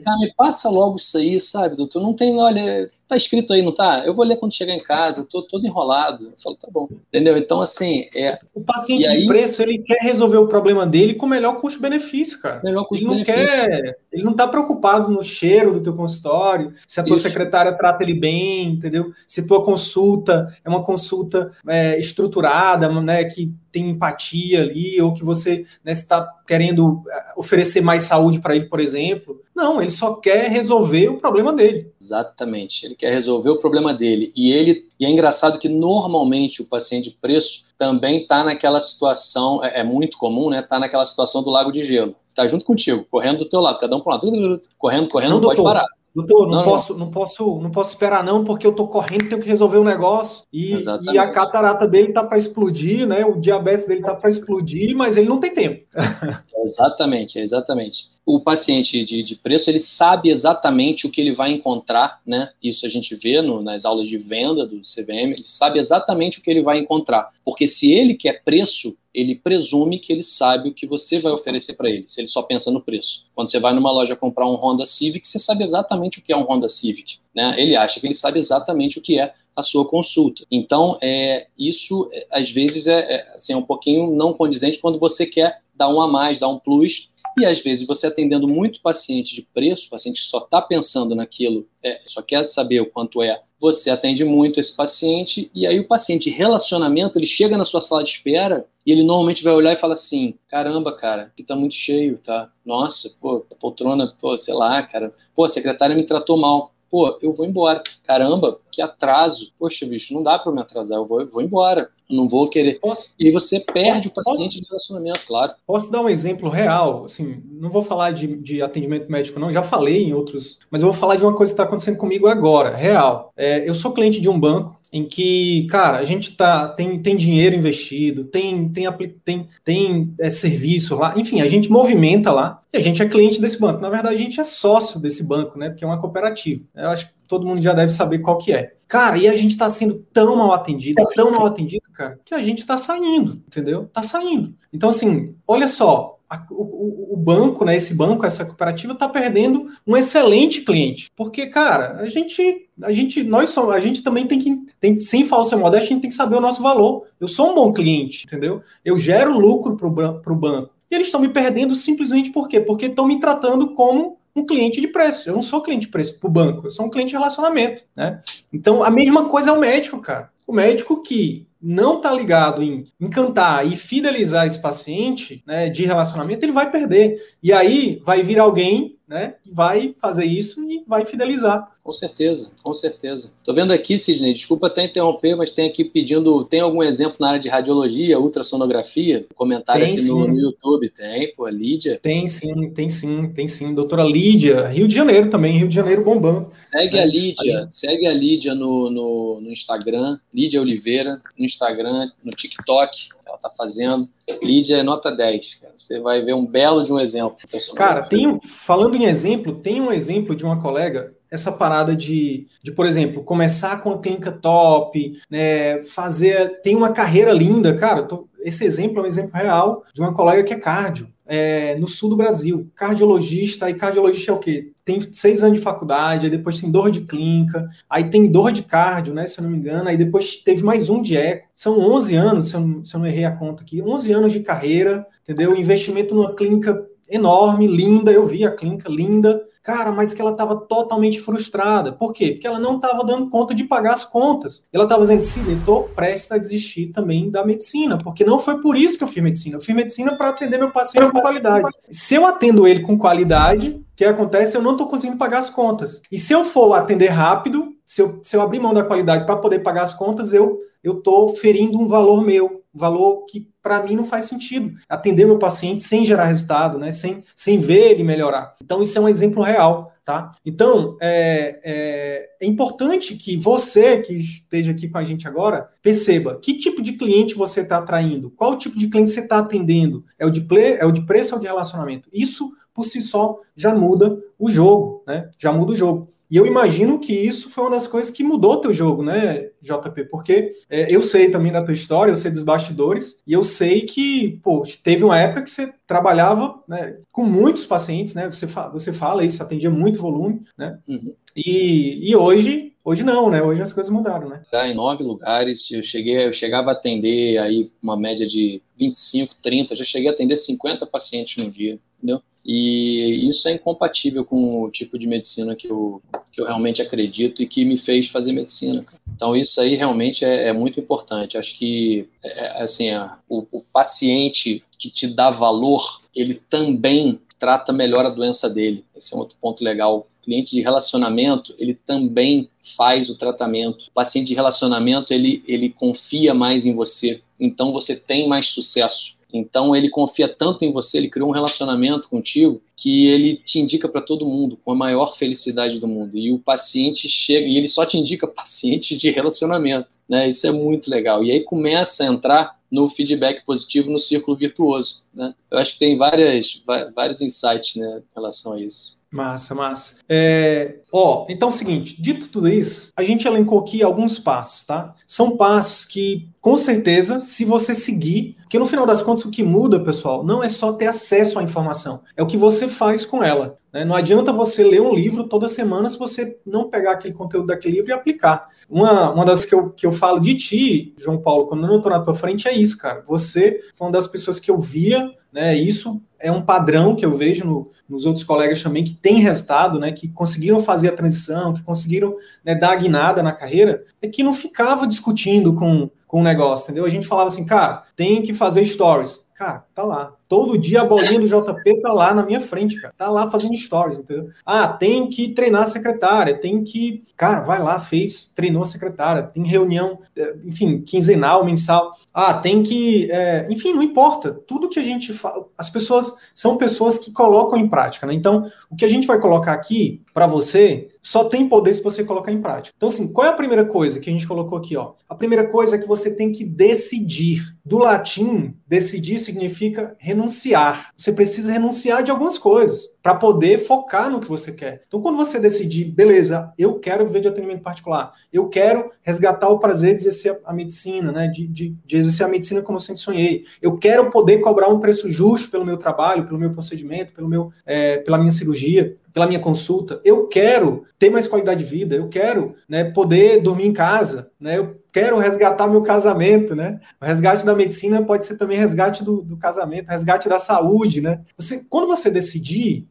Cara, me passa logo isso aí, sabe, doutor? Não tem, olha, tá escrito aí, não tá? Eu vou ler quando chegar em casa, eu tô todo enrolado. Eu falo, tá bom, entendeu? Então, assim. É... O paciente aí, de preço, ele quer resolver o problema dele com o melhor custo-benefício, cara. Melhor custo-benefício. Ele não quer, ele não tá preocupado no cheiro do teu consultório, se a tua isso. secretária trata ele bem, entendeu? Se tua consulta é uma consulta é, estruturada, né, que tem empatia ali, ou que você né, está querendo é, oferecer mais saúde para ele, por exemplo. Não, ele só quer resolver o problema dele. Exatamente, ele quer resolver o problema dele. E ele e é engraçado que normalmente o paciente de preço também está naquela situação, é, é, muito comum, né? Está naquela situação do lago de gelo. Está junto contigo, correndo do teu lado, cada um para um lado, correndo, correndo, não, não pode parar. Doutor, não, não, posso, não posso, não posso esperar não, porque eu tô correndo, tenho que resolver um negócio e, e a catarata dele tá para explodir, né? O diabetes dele tá para explodir, mas ele não tem tempo. exatamente, exatamente. O paciente de, de, preço ele sabe exatamente o que ele vai encontrar, né? Isso a gente vê no, nas aulas de venda do CVM. Ele sabe exatamente o que ele vai encontrar, porque se ele quer preço, ele presume que ele sabe o que você vai oferecer para ele, se ele só pensa no preço. Quando você vai numa loja comprar um Honda Civic, você sabe exatamente o que é um Honda Civic. Né? Ele acha que ele sabe exatamente o que é a sua consulta. Então, é, isso é, às vezes é, é, assim, é um pouquinho não condizente quando você quer dar um a mais, dar um plus, e às vezes você atendendo muito paciente de preço, paciente só está pensando naquilo, é, só quer saber o quanto é, você atende muito esse paciente, e aí o paciente de relacionamento, ele chega na sua sala de espera e ele normalmente vai olhar e fala assim: caramba, cara, aqui tá muito cheio, tá? Nossa, pô, a poltrona, pô, sei lá, cara, pô, a secretária me tratou mal pô, eu vou embora. Caramba, que atraso. Poxa, bicho, não dá para me atrasar, eu vou, vou embora. Eu não vou querer. Posso, e você perde posso, o paciente posso, de relacionamento, claro. Posso dar um exemplo real? Assim, não vou falar de, de atendimento médico, não, já falei em outros, mas eu vou falar de uma coisa que está acontecendo comigo agora, real. É, eu sou cliente de um banco em que, cara, a gente tá, tem, tem dinheiro investido, tem, tem, tem, tem é, serviço lá, enfim, a gente movimenta lá e a gente é cliente desse banco. Na verdade, a gente é sócio desse banco, né? Porque é uma cooperativa. Eu acho que todo mundo já deve saber qual que é. Cara, e a gente tá sendo tão mal atendido, tão mal atendido, cara, que a gente tá saindo, entendeu? Tá saindo. Então, assim, olha só, o, banco, né, esse banco, essa cooperativa está perdendo um excelente cliente, porque cara, a gente, a gente, nós somos, a gente também tem que, tem, sem falsa modéstia, a gente tem que saber o nosso valor. Eu sou um bom cliente, entendeu? Eu gero lucro para o banco. E eles estão me perdendo simplesmente por quê? Porque estão me tratando como um cliente de preço. Eu não sou cliente de preço para o banco, eu sou um cliente de relacionamento, né? Então a mesma coisa é o médico, cara. O médico que não está ligado em encantar e fidelizar esse paciente né, de relacionamento, ele vai perder. E aí vai vir alguém né, que vai fazer isso e vai fidelizar. Com certeza, com certeza. Estou vendo aqui, Sidney, desculpa até interromper, mas tem aqui pedindo, tem algum exemplo na área de radiologia, ultrassonografia? Comentário tem, aqui no, no, YouTube, tem, pô, Lídia? Tem sim, tem sim, tem sim. Doutora Lídia, Rio de Janeiro também, Rio de Janeiro bombando. Segue é, a Lídia, a segue a Lídia no, no, no Instagram, Lídia Oliveira, no Instagram, no TikTok, ela está fazendo. Lídia é nota 10, cara. Você vai ver um belo de um exemplo. Cara, tem, falando em exemplo, tem um exemplo de uma colega essa parada de, de, por exemplo, começar com a clínica top, né, fazer, tem uma carreira linda, cara, tô, esse exemplo é um exemplo real de uma colega que é cardio, é, no sul do Brasil, cardiologista, e cardiologista é o quê? Tem seis anos de faculdade, aí depois tem dor de clínica, aí tem dor de cardio, né, se eu não me engano, aí depois teve mais um de eco, são 11 anos, se eu, não, se eu não errei a conta aqui, 11 anos de carreira, entendeu? Investimento numa clínica enorme, linda, eu vi a clínica linda, cara, mas que ela estava totalmente frustrada. Por quê? Porque ela não estava dando conta de pagar as contas. Ela estava dizendo, sim, estou prestes a desistir também da medicina, porque não foi por isso que eu fiz medicina. Eu fiz medicina para atender meu paciente com qualidade. Se eu atendo ele com qualidade, o que acontece? Eu não estou conseguindo pagar as contas. E se eu for atender rápido, se eu, se eu abrir mão da qualidade para poder pagar as contas, eu eu estou ferindo um valor meu, um valor que para mim não faz sentido. Atender meu paciente sem gerar resultado, né? sem, sem ver ele melhorar. Então, isso é um exemplo real. Tá? Então, é, é, é, importante que você que esteja aqui com a gente agora perceba que tipo de cliente você está atraindo, qual tipo de cliente você está atendendo. É o de, play, é o de preço ou de relacionamento? Isso, por si só, já muda o jogo, né? Já muda o jogo. E eu imagino que isso foi uma das coisas que mudou o teu jogo, né, JP? Porque é, eu sei também da tua história, eu sei dos bastidores, e eu sei que, pô, teve uma época que você trabalhava né, com muitos pacientes, né? Você, fa você fala isso, atendia muito volume, né? Uhum. E, e hoje, hoje não, né? Hoje as coisas mudaram, né? Em nove lugares, eu cheguei, eu chegava a atender aí uma média de 25, 30, já cheguei a atender 50 pacientes no dia, entendeu? E isso é incompatível com o tipo de medicina que eu, que eu realmente acredito e que me fez fazer medicina. Então, isso aí realmente é, é muito importante. Acho que, é, é assim, o, o paciente que te dá valor, ele também trata melhor a doença dele. Esse é um outro ponto legal. O cliente de relacionamento, ele também faz o tratamento. O paciente de relacionamento, ele, ele confia mais em você. Então, você tem mais sucesso. Então ele confia tanto em você, ele criou um relacionamento contigo que ele te indica para todo mundo com a maior felicidade do mundo. E o paciente chega e ele só te indica paciente de relacionamento, né? Isso é muito legal. E aí começa a entrar no feedback positivo no círculo virtuoso, né? Eu acho que tem várias, vários insights né, em relação a isso. Massa, massa. É, ó, então é o seguinte, dito tudo isso, a gente elencou aqui alguns passos, tá? São passos que, com certeza, se você seguir, porque no final das contas o que muda, pessoal, não é só ter acesso à informação, é o que você faz com ela. Né? Não adianta você ler um livro toda semana se você não pegar aquele conteúdo daquele livro e aplicar. Uma, uma das que eu, que eu falo de ti, João Paulo, quando eu não estou na tua frente, é isso, cara. Você foi uma das pessoas que eu via, né? Isso é um padrão que eu vejo no, nos outros colegas também que têm resultado, né, que conseguiram fazer a transição, que conseguiram né, dar a guinada na carreira, é que não ficava discutindo com, com o negócio, entendeu? A gente falava assim, cara, tem que fazer stories. Cara, tá lá. Todo dia a bolinha do JP tá lá na minha frente, cara. Tá lá fazendo stories, entendeu? Ah, tem que treinar a secretária, tem que. Cara, vai lá, fez, treinou a secretária, tem reunião, é, enfim, quinzenal, mensal. Ah, tem que. É... enfim, não importa. Tudo que a gente fala. As pessoas são pessoas que colocam em prática, né? Então, o que a gente vai colocar aqui para você só tem poder se você colocar em prática. Então, assim, qual é a primeira coisa que a gente colocou aqui, ó? A primeira coisa é que você tem que decidir. Do latim, decidir significa renunciar. Você precisa renunciar de algumas coisas para poder focar no que você quer. Então, quando você decidir, beleza, eu quero viver de atendimento particular, eu quero resgatar o prazer de exercer a medicina, né? De, de, de exercer a medicina como eu sempre sonhei. Eu quero poder cobrar um preço justo pelo meu trabalho, pelo meu procedimento, pelo meu, é, pela minha cirurgia pela minha consulta, eu quero ter mais qualidade de vida, eu quero né, poder dormir em casa, né, eu quero resgatar meu casamento, né? O resgate da medicina pode ser também resgate do, do casamento, resgate da saúde, né? Você, quando você decidir,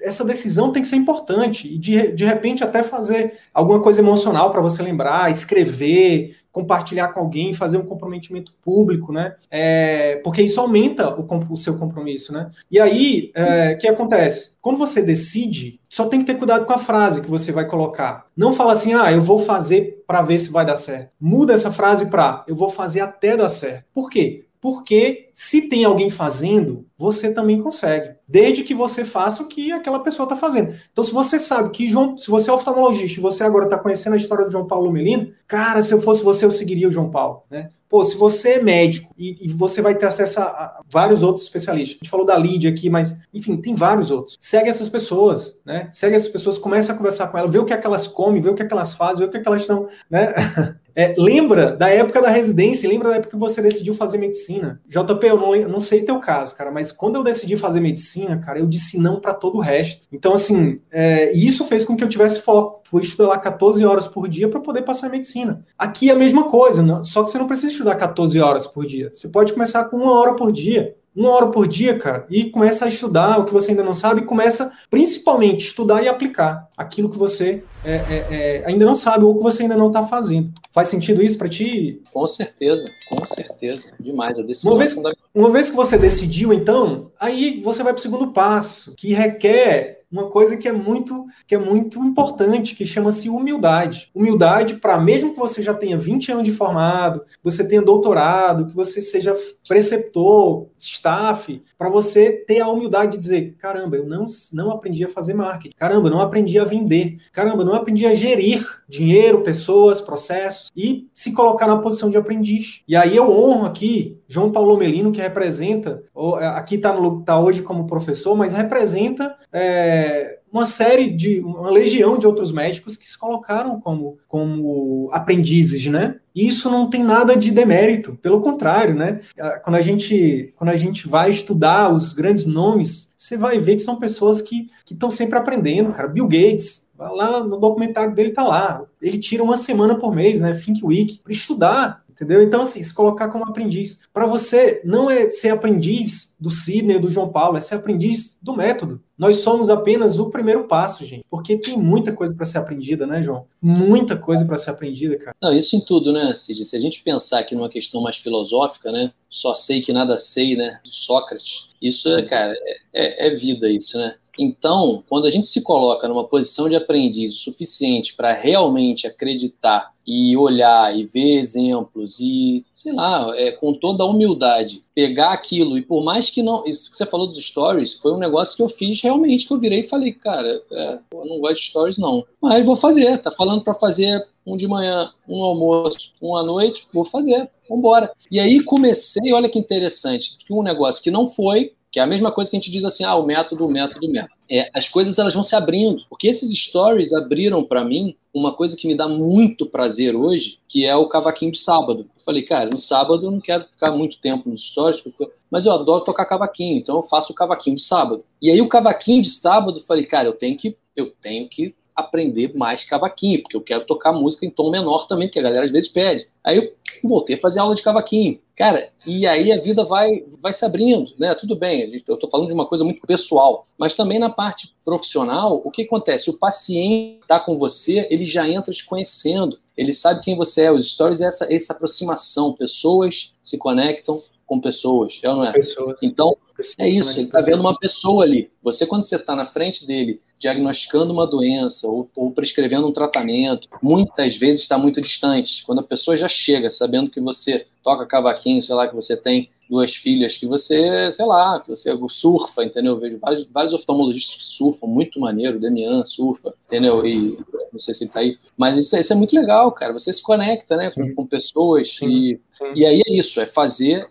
essa decisão tem que ser importante e de, de repente até fazer alguma coisa emocional para você lembrar, escrever, compartilhar com alguém, fazer um comprometimento público, né? É, porque isso aumenta o, o, seu compromisso, né? E aí, é, o que acontece? Quando você decide, só tem que ter cuidado com a frase que você vai colocar. Não fala assim, ah, eu vou fazer para ver se vai dar certo. Muda essa frase para eu vou fazer até dar certo. Por quê? Porque se tem alguém fazendo, você também consegue. Desde que você faça o que aquela pessoa está fazendo. Então, se você sabe que João, se você é oftalmologista e você agora está conhecendo a história do João Paulo Melino, cara, se eu fosse você, eu seguiria o João Paulo. Né? Pô, se você é médico e, e, você vai ter acesso a, a, vários outros especialistas. A gente falou da Lídia aqui, mas, enfim, tem vários outros. Segue essas pessoas, né? Segue essas pessoas, começa a conversar com elas, vê o que, é que elas comem, vê o que, é que elas fazem, vê o que, é que elas estão, né? É, lembra da época da residência, lembra da época que você decidiu fazer medicina. JP, eu não, não sei teu caso, cara, mas quando eu decidi fazer medicina, cara, eu disse não para todo o resto. Então, assim, é, isso fez com que eu tivesse foco. Fui estudar lá 14 horas por dia para poder passar medicina. Aqui é a mesma coisa, só que você não precisa estudar 14 horas por dia. Você pode começar com uma hora por dia. Uma hora por dia, cara, e começa a estudar o que você ainda não sabe, começa principalmente estudar e aplicar aquilo que você é, é, é, ainda não sabe ou que você ainda não está fazendo. Faz sentido isso para ti? Com certeza, com certeza. Demais. A decisão uma vez, uma vez que você decidiu, então, aí você vai para o segundo passo, que requer uma coisa que é muito que é muito importante, que chama-se humildade. Humildade para mesmo que você já tenha 20 anos de formado, você tenha doutorado, que você seja preceptor, staff, para você ter a humildade de dizer, caramba, eu não não aprendi a fazer marketing. Caramba, eu não aprendi a vender. Caramba, eu não aprendi a gerir dinheiro, pessoas, processos e se colocar na posição de aprendiz. E aí eu honro aqui João Paulo Melino, que representa, é, aqui está tá hoje como professor, mas representa é, uma série de, uma legião de outros médicos que se colocaram como, como aprendizes, né? E isso não tem nada de demérito, pelo contrário, né? Quando a gente, quando a gente vai estudar os grandes nomes, você vai ver que são pessoas que estão sempre aprendendo, cara. Bill Gates, lá no documentário dele tá lá. Ele tira uma semana por mês, né? Think Week, para estudar Entendeu? Então, assim, se colocar como aprendiz. Para você, não é ser aprendiz do Sidney ou do João Paulo, é ser aprendiz do método. Nós somos apenas o primeiro passo, gente. Porque tem muita coisa para ser aprendida, né, João? Muita coisa para ser aprendida, cara. Não, isso em tudo, né, Cid? Se a gente pensar aqui numa questão mais filosófica, né? Só sei que nada sei, né? Sócrates. Isso, é, cara, é, é, é vida isso, né? Então, quando a gente se coloca numa posição de aprendiz o suficiente para realmente acreditar e olhar e ver exemplos e, sei lá, é, com toda a humildade, pegar aquilo e por mais que não. Isso que você falou dos stories foi um negócio que eu fiz realmente, que eu virei e falei, cara, é, eu não gosto de stories não. Mas vou fazer, tá falando para fazer um de manhã, um almoço, um à noite, vou fazer, vambora. E aí comecei, olha que interessante, um negócio que não foi, que é a mesma coisa que a gente diz assim, ah, o método, o método, o método. É, as coisas elas vão se abrindo, porque esses stories abriram para mim uma coisa que me dá muito prazer hoje, que é o cavaquinho de sábado. Eu falei, cara, no sábado eu não quero ficar muito tempo nos stories, mas eu adoro tocar cavaquinho, então eu faço o cavaquinho de sábado. E aí o cavaquinho de sábado, eu falei, cara, eu tenho que eu tenho que aprender mais cavaquinho, porque eu quero tocar música em tom menor também, que a galera às vezes pede. Aí eu voltei a fazer aula de cavaquinho. Cara, e aí a vida vai, vai se abrindo, né? Tudo bem, eu estou falando de uma coisa muito pessoal, mas também na parte profissional, o que acontece? O paciente está com você, ele já entra te conhecendo, ele sabe quem você é. Os stories é essa, essa aproximação, pessoas se conectam com pessoas, é ou não é? Pessoas. Então, é isso, ele está vendo uma pessoa ali. Você, quando você está na frente dele, diagnosticando uma doença ou, ou prescrevendo um tratamento, muitas vezes está muito distante. Quando a pessoa já chega sabendo que você toca cavaquinho, sei lá, que você tem duas filhas, que você, sei lá, que você surfa, entendeu? Eu vejo vários, vários oftalmologistas que surfam, muito maneiro, Demian surfa, entendeu? E não sei se ele tá aí. Mas isso, isso é muito legal, cara. Você se conecta, né, com, com pessoas sim, e, sim. e aí é isso, é fazer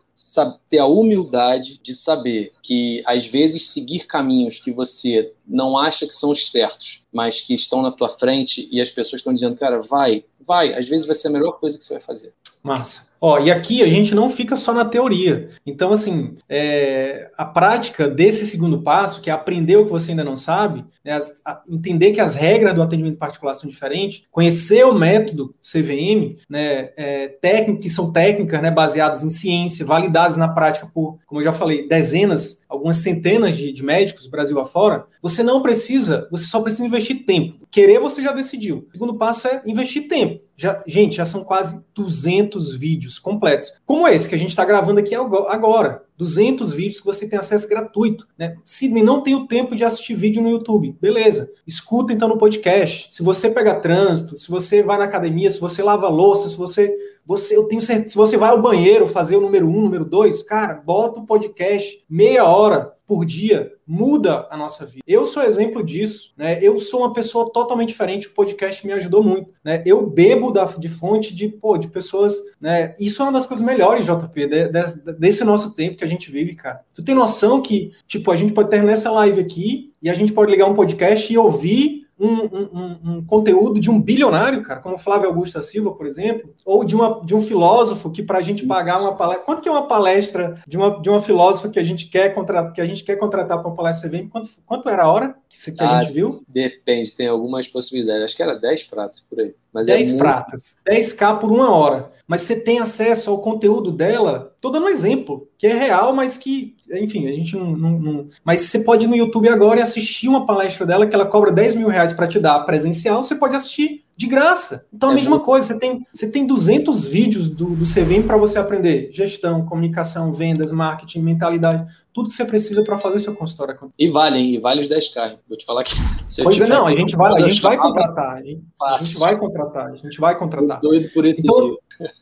ter a humildade de saber que, às vezes, seguir caminhos que você não acha que são os certos, mas que estão na tua frente e as pessoas estão dizendo, cara, vai, vai, às vezes vai ser a melhor coisa que você vai fazer. Massa. Ó, e aqui a gente não fica só na teoria. Então, assim, é, a prática desse segundo passo, que é aprender o que você ainda não sabe, né, as, a, entender que as regras do atendimento particular são diferentes, conhecer o método CVM, né, é, técnicas que são técnicas né, baseadas em ciência, validadas na prática por, como eu já falei, dezenas, algumas centenas de, de médicos Brasil afora, você não precisa, você só precisa investir tempo. Querer você já decidiu. O segundo passo é investir tempo. Já, gente, já são quase 200 vídeos completos, como esse que a gente está gravando aqui agora. 200 vídeos que você tem acesso gratuito. Né? Sidney, não tenho tempo de assistir vídeo no YouTube. Beleza. Escuta então no podcast. Se você pega trânsito, se você vai na academia, se você lava louça, se você. Você eu tenho certeza, se você vai ao banheiro fazer o número um, número dois, cara, bota o podcast meia hora por dia muda a nossa vida. Eu sou exemplo disso, né? Eu sou uma pessoa totalmente diferente, o podcast me ajudou muito, né? Eu bebo da, de fonte de, pô, de pessoas, né? Isso é uma das coisas melhores, JP, de, de, desse nosso tempo que a gente vive, cara. Tu tem noção que, tipo, a gente pode terminar essa live aqui e a gente pode ligar um podcast e ouvir um, um, um, conteúdo de um bilionário, cara, como Flávio Augusto da Silva, por exemplo, ou de, uma, de um filósofo que para a gente pagar uma palestra. Quanto que é uma palestra de uma, de uma filósofa que a gente quer contratar, que a gente quer contratar para uma palestra CVM? Quanto, quanto era a hora que, que a ah, gente viu? Depende, tem algumas possibilidades. Acho que era 10 pratos por aí. Mas 10 é muito... pratas, 10k por uma hora. Mas você tem acesso ao conteúdo dela. Tô dando um exemplo, que é real, mas que enfim, a gente não, não, não, Mas você pode ir no YouTube agora e assistir uma palestra dela que ela cobra 10 mil reais para te dar presencial, você pode assistir de graça. Então, a é mesma muito... coisa, você tem, você tem 200 vídeos do, do CVM para você aprender gestão, comunicação, vendas, marketing, mentalidade tudo que você precisa para fazer seu consultório acontecer. E valem, e vale os 10k. Vou te falar que. Pois é, não, a gente vai, a gente vai contratar. A gente, a gente, vai contratar, a gente vai contratar. Doido por esse então, dia.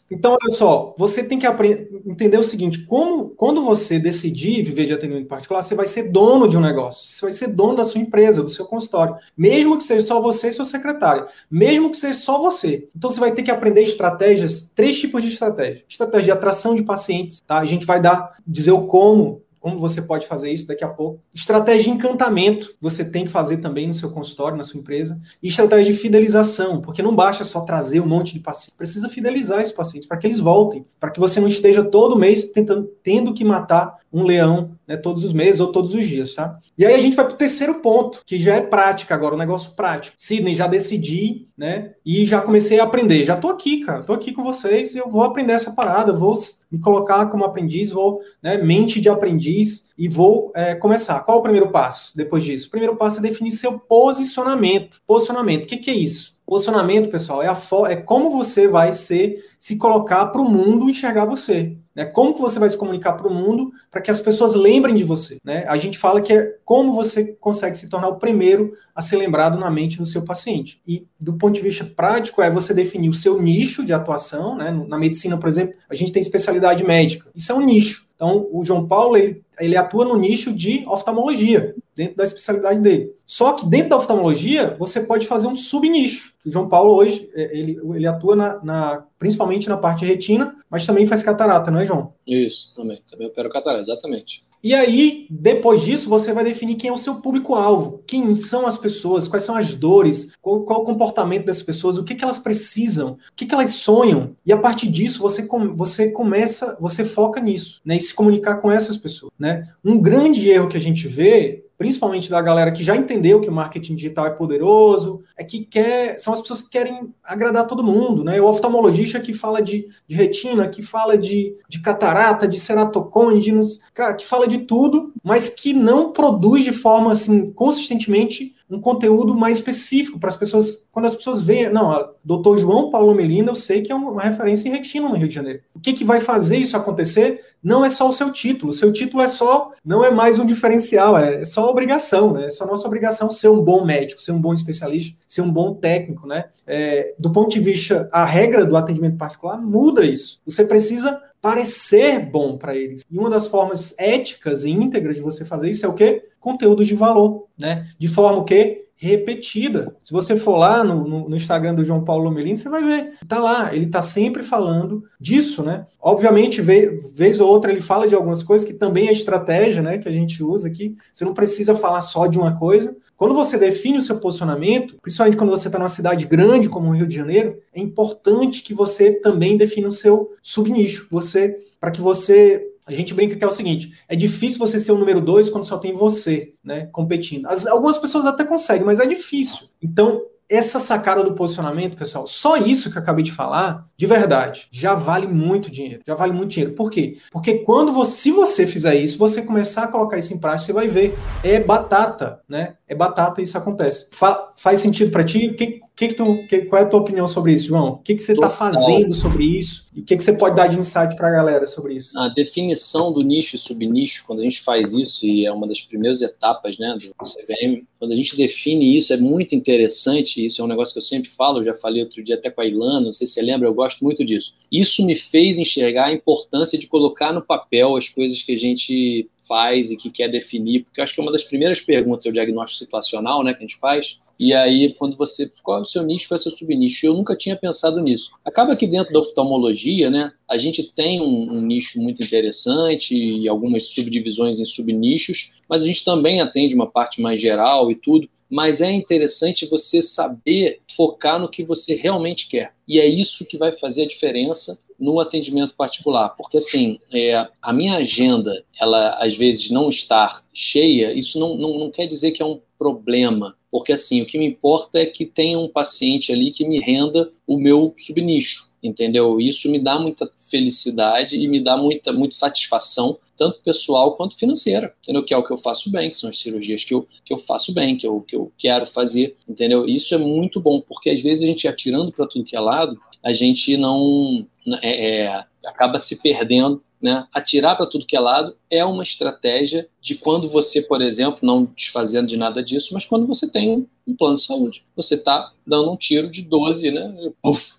Então, olha só, você tem que aprender, entender o seguinte: como, quando você decidir viver de atendimento particular, você vai ser dono de um negócio, você vai ser dono da sua empresa, do seu consultório. Mesmo que seja só você e seu secretário. Mesmo que seja só você. Então você vai ter que aprender estratégias, três tipos de estratégia. Estratégia de atração de pacientes, tá? A gente vai dar, dizer o como como você pode fazer isso daqui a pouco. Estratégia de encantamento, você tem que fazer também no seu consultório, na sua empresa. E estratégia de fidelização, porque não basta só trazer um monte de pacientes, precisa fidelizar esses pacientes para que eles voltem, para que você não esteja todo mês tentando, tendo que matar um leão né, todos os meses ou todos os dias, tá? E aí a gente vai para o terceiro ponto, que já é prática agora, um negócio prático. Sidney, já decidi, né? E já comecei a aprender. Já tô aqui, cara. Tô aqui com vocês e eu vou aprender essa parada. vou me colocar como aprendiz, vou, né, mente de aprendiz e vou é, começar. Qual o primeiro passo depois disso? O primeiro passo é definir seu posicionamento. Posicionamento, o que, que é isso? Posicionamento, pessoal, é, a é como você vai ser, se colocar para o mundo enxergar você. Né? Como que você vai se comunicar para o mundo para que as pessoas lembrem de você? Né? A gente fala que é como você consegue se tornar o primeiro a ser lembrado na mente do seu paciente. E do ponto de vista prático, é você definir o seu nicho de atuação. Né? Na medicina, por exemplo, a gente tem especialidade médica. Isso é um nicho. Então, o João Paulo, ele, ele atua no nicho de oftalmologia, dentro da especialidade dele. Só que dentro da oftalmologia, você pode fazer um subnicho. O João Paulo hoje, é, ele, ele atua na, na, principalmente na parte retina, mas também faz catarata, não é, João? Isso, também. Também opero catarata, exatamente. E aí, depois disso, você vai definir quem é o seu público-alvo, quem são as pessoas, quais são as dores, qual, qual, o comportamento dessas pessoas, o que, que elas precisam, o que, que elas sonham. E a partir disso, você, com, você começa, você foca nisso, né? E se comunicar com essas pessoas, né? Um grande erro que a gente vê principalmente da galera que já entendeu que o marketing digital é poderoso, é que quer, são as pessoas que querem agradar todo mundo, né? O oftalmologista que fala de, de retina, que fala de, de catarata, de ceratocone, de, cara, que fala de tudo, mas que não produz de forma assim consistentemente um conteúdo mais específico para as pessoas, quando as pessoas veem, não, doutor João Paulo Melinda, eu sei que é uma referência em retina no Rio de Janeiro. O que, que vai fazer isso acontecer? Não é só o seu título, o seu título é só, não é mais um diferencial, é só obrigação, né? É só nossa obrigação ser um bom médico, ser um bom especialista, ser um bom técnico, né? É, do ponto de vista, a regra do atendimento particular muda isso. Você precisa parecer bom para eles. E uma das formas éticas e íntegras de você fazer isso é o quê? Conteúdo de valor, né? De forma que repetida. Se você for lá no, no, no, Instagram do João Paulo Melino, você vai ver. Tá lá, ele tá sempre falando disso, né? Obviamente, vez, vez ou outra, ele fala de algumas coisas que também é estratégia, né? Que a gente usa aqui. Você não precisa falar só de uma coisa. Quando você define o seu posicionamento, principalmente quando você está numa cidade grande como o Rio de Janeiro, é importante que você também defina o seu subnicho. Você, para que você a gente brinca que é o seguinte: é difícil você ser o número dois quando só tem você, né, competindo. As, algumas pessoas até conseguem, mas é difícil. Então, essa sacada do posicionamento, pessoal, só isso que eu acabei de falar, de verdade, já vale muito dinheiro. Já vale muito dinheiro. Por quê? Porque quando você, se você fizer isso, você começar a colocar isso em prática, você vai ver. É batata, né? É batata isso acontece. Fa faz sentido para ti? Que, que, que tu, que, qual é a tua opinião sobre isso, João? O que, que você está fazendo sobre isso? E o que, que você pode dar de insight para a galera sobre isso? A definição do nicho e subnicho, quando a gente faz isso, e é uma das primeiras etapas né, do CVM, quando a gente define isso, é muito interessante. Isso é um negócio que eu sempre falo, eu já falei outro dia até com a Ilana, não sei se você lembra, eu gosto muito disso. Isso me fez enxergar a importância de colocar no papel as coisas que a gente faz e que quer definir, porque acho que é uma das primeiras perguntas é o diagnóstico situacional, né, que a gente faz. E aí, quando você. Qual é o seu nicho, qual é o seu subnicho? Eu nunca tinha pensado nisso. Acaba que dentro da oftalmologia, né, a gente tem um, um nicho muito interessante e algumas subdivisões em subnichos, mas a gente também atende uma parte mais geral e tudo. Mas é interessante você saber focar no que você realmente quer. E é isso que vai fazer a diferença no atendimento particular, porque assim, é, a minha agenda, ela às vezes não estar cheia, isso não, não, não quer dizer que é um problema, porque assim, o que me importa é que tenha um paciente ali que me renda o meu subnicho, entendeu? Isso me dá muita felicidade e me dá muita, muita satisfação, tanto pessoal quanto financeira, entendeu? Que é o que eu faço bem, que são as cirurgias que eu, que eu faço bem, que eu, que eu quero fazer, entendeu? Isso é muito bom, porque às vezes a gente atirando para tudo que é lado, a gente não é, é, acaba se perdendo né, atirar para tudo que é lado é uma estratégia de quando você, por exemplo, não desfazendo de nada disso, mas quando você tem um plano de saúde. Você está dando um tiro de 12, né?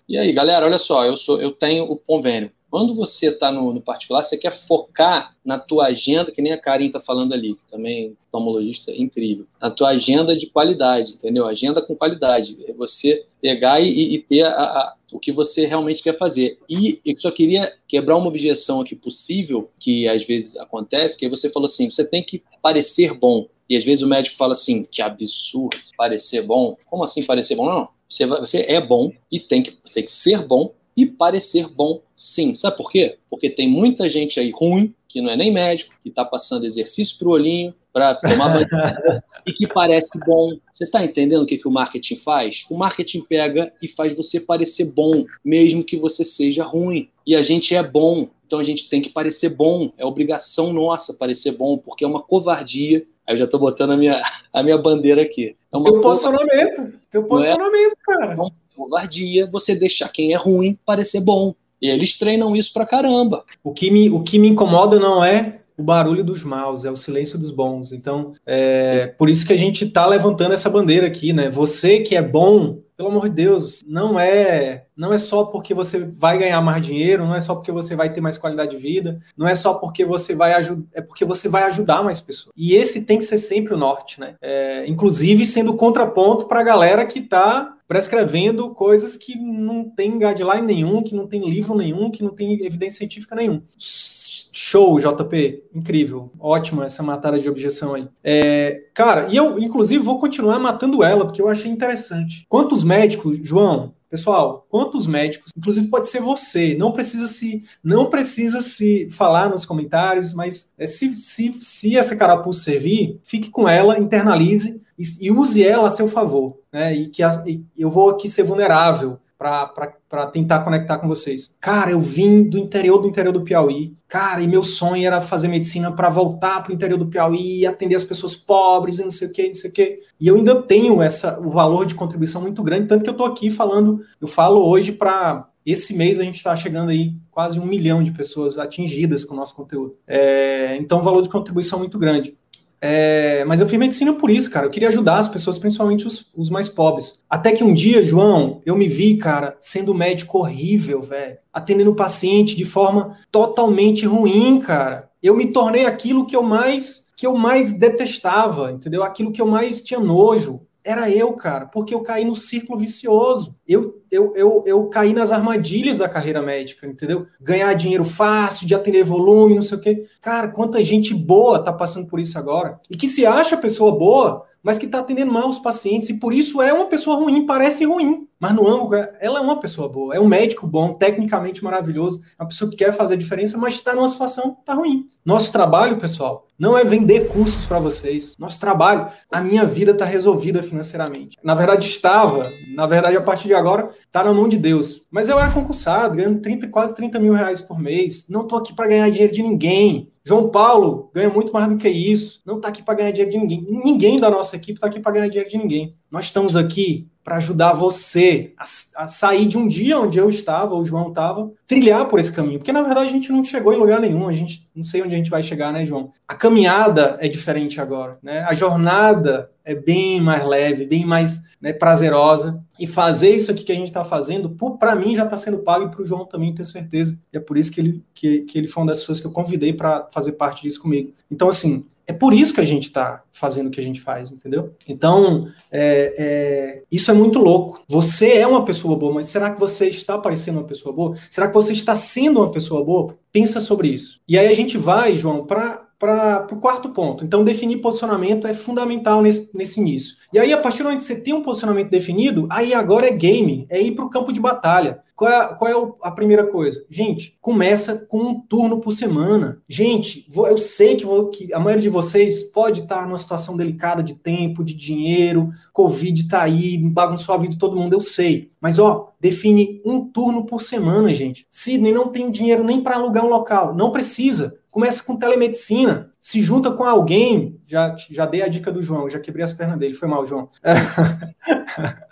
E aí, galera, olha só, eu sou, eu tenho o convênio. Quando você está no, no, particular, você quer focar na tua agenda, que nem a Karin está falando ali, que também é tomologista incrível, na tua agenda de qualidade, entendeu? Agenda com qualidade. É você pegar e, e ter a, a, o que você realmente quer fazer. E eu só queria quebrar uma objeção aqui possível, que às vezes acontece, que você falou assim, você tem que parecer bom. E às vezes o médico fala assim, que absurdo, parecer bom. Como assim parecer bom? Não, não. Você, você é bom e tem que, tem que ser bom e parecer bom sim. Sabe por quê? Porque tem muita gente aí ruim, que não é nem médico, que está passando exercício para o olhinho, para tomar banho, e que parece bom. Você está entendendo o que, que o marketing faz? O marketing pega e faz você parecer bom, mesmo que você seja ruim. E a gente é bom, então a gente tem que parecer bom. É obrigação nossa parecer bom, porque é uma covardia. Aí eu já estou botando a minha, a minha bandeira aqui. É uma teu posicionamento, teu é? posicionamento, é? cara. É covardia você deixar quem é ruim parecer bom. E eles treinam isso pra caramba. O que me, o que me incomoda não é o barulho dos maus, é o silêncio dos bons. Então, é por isso que a gente está levantando essa bandeira aqui, né? Você que é bom, pelo amor de Deus, não é não é só porque você vai ganhar mais dinheiro, não é só porque você vai ter mais qualidade de vida, não é só porque você vai ajudar, é porque você vai ajudar mais pessoas. E esse tem que ser sempre o norte, né? É, inclusive sendo contraponto para a galera que está prescrevendo coisas que não tem guideline nenhum, que não tem livro nenhum, que não tem evidência científica nenhum. Show, JP. Incrível. Ótima essa matada de objeção aí. É, cara, e eu, inclusive, vou continuar matando ela, porque eu achei interessante. Quantos médicos, João, Pessoal, quantos médicos, inclusive pode ser você, não precisa se não precisa se falar nos comentários, mas é, se, se, se essa carapuça servir, fique com ela, internalize e, e use ela a seu favor. Né? E que a, e eu vou aqui ser vulnerável para tentar conectar com vocês. Cara, eu vim do interior do interior do Piauí. Cara, e meu sonho era fazer medicina para voltar para o interior do Piauí, atender as pessoas pobres e não sei o que, não sei o que. E eu ainda tenho essa o valor de contribuição muito grande, tanto que eu estou aqui falando, eu falo hoje para esse mês a gente está chegando aí quase um milhão de pessoas atingidas com o nosso conteúdo. É, então, valor de contribuição é muito grande. É, mas eu fiz medicina por isso, cara. Eu queria ajudar as pessoas, principalmente os, os, mais pobres. Até que um dia, João, eu me vi, cara, sendo médico horrível, velho. Atendendo paciente de forma totalmente ruim, cara. Eu me tornei aquilo que eu mais que eu mais detestava, entendeu? Aquilo que eu mais tinha nojo era eu, cara, porque eu caí no círculo vicioso. Eu, eu, eu, eu caí nas armadilhas da carreira médica, entendeu? Ganhar dinheiro fácil, de atender volume, não sei o quê. Cara, quanta gente boa tá passando por isso agora. E que se acha pessoa boa, mas que tá atendendo mal os pacientes, e por isso é uma pessoa ruim, parece ruim. Mas no âmbito, ela é uma pessoa boa, é um médico bom, tecnicamente maravilhoso, uma pessoa que quer fazer a diferença, mas está numa situação tá ruim. Nosso trabalho, pessoal, não é vender cursos para vocês. Nosso trabalho, a minha vida está resolvida financeiramente. Na verdade, estava. Na verdade, a partir de agora, está na mão de Deus. Mas eu era concursado, ganhando 30, quase 30 mil reais por mês. Não estou aqui para ganhar dinheiro de ninguém. João Paulo ganha muito mais do que isso. Não está aqui para ganhar dinheiro de ninguém. Ninguém da nossa equipe está aqui para ganhar dinheiro de ninguém. Nós estamos aqui para ajudar você a, a, sair de um dia onde eu estava, ou o João estava, trilhar por esse caminho. Porque na verdade a gente não chegou em lugar nenhum, a gente não sei onde a gente vai chegar, né, João? A caminhada é diferente agora, né? A jornada é bem mais leve, bem mais né, prazerosa. E fazer isso aqui que a gente está fazendo, para mim já está sendo pago e para o João também, tenho certeza. E é por isso que ele, que, que ele foi uma das pessoas que eu convidei para fazer parte disso comigo. Então, assim, é por isso que a gente está fazendo o que a gente faz, entendeu? Então, é, é, isso é muito louco. Você é uma pessoa boa, mas será que você está parecendo uma pessoa boa? Será que você está sendo uma pessoa boa? Pensa sobre isso. E aí a gente vai, João, para para o quarto ponto. Então, definir posicionamento é fundamental nesse, nesse início. E aí, a partir do momento que você tem um posicionamento definido, aí agora é game, é ir para o campo de batalha. Qual é, qual é a primeira coisa? Gente, começa com um turno por semana. Gente, eu sei que, vou, que a maioria de vocês pode estar numa situação delicada de tempo, de dinheiro, Covid tá aí, bagunçou a vida de todo mundo, eu sei. Mas, ó, define um turno por semana, gente. Sidney não tem dinheiro nem para alugar um local, não precisa. Começa com telemedicina, se junta com alguém. Já, já dei a dica do João, já quebrei as pernas dele, foi mal, João.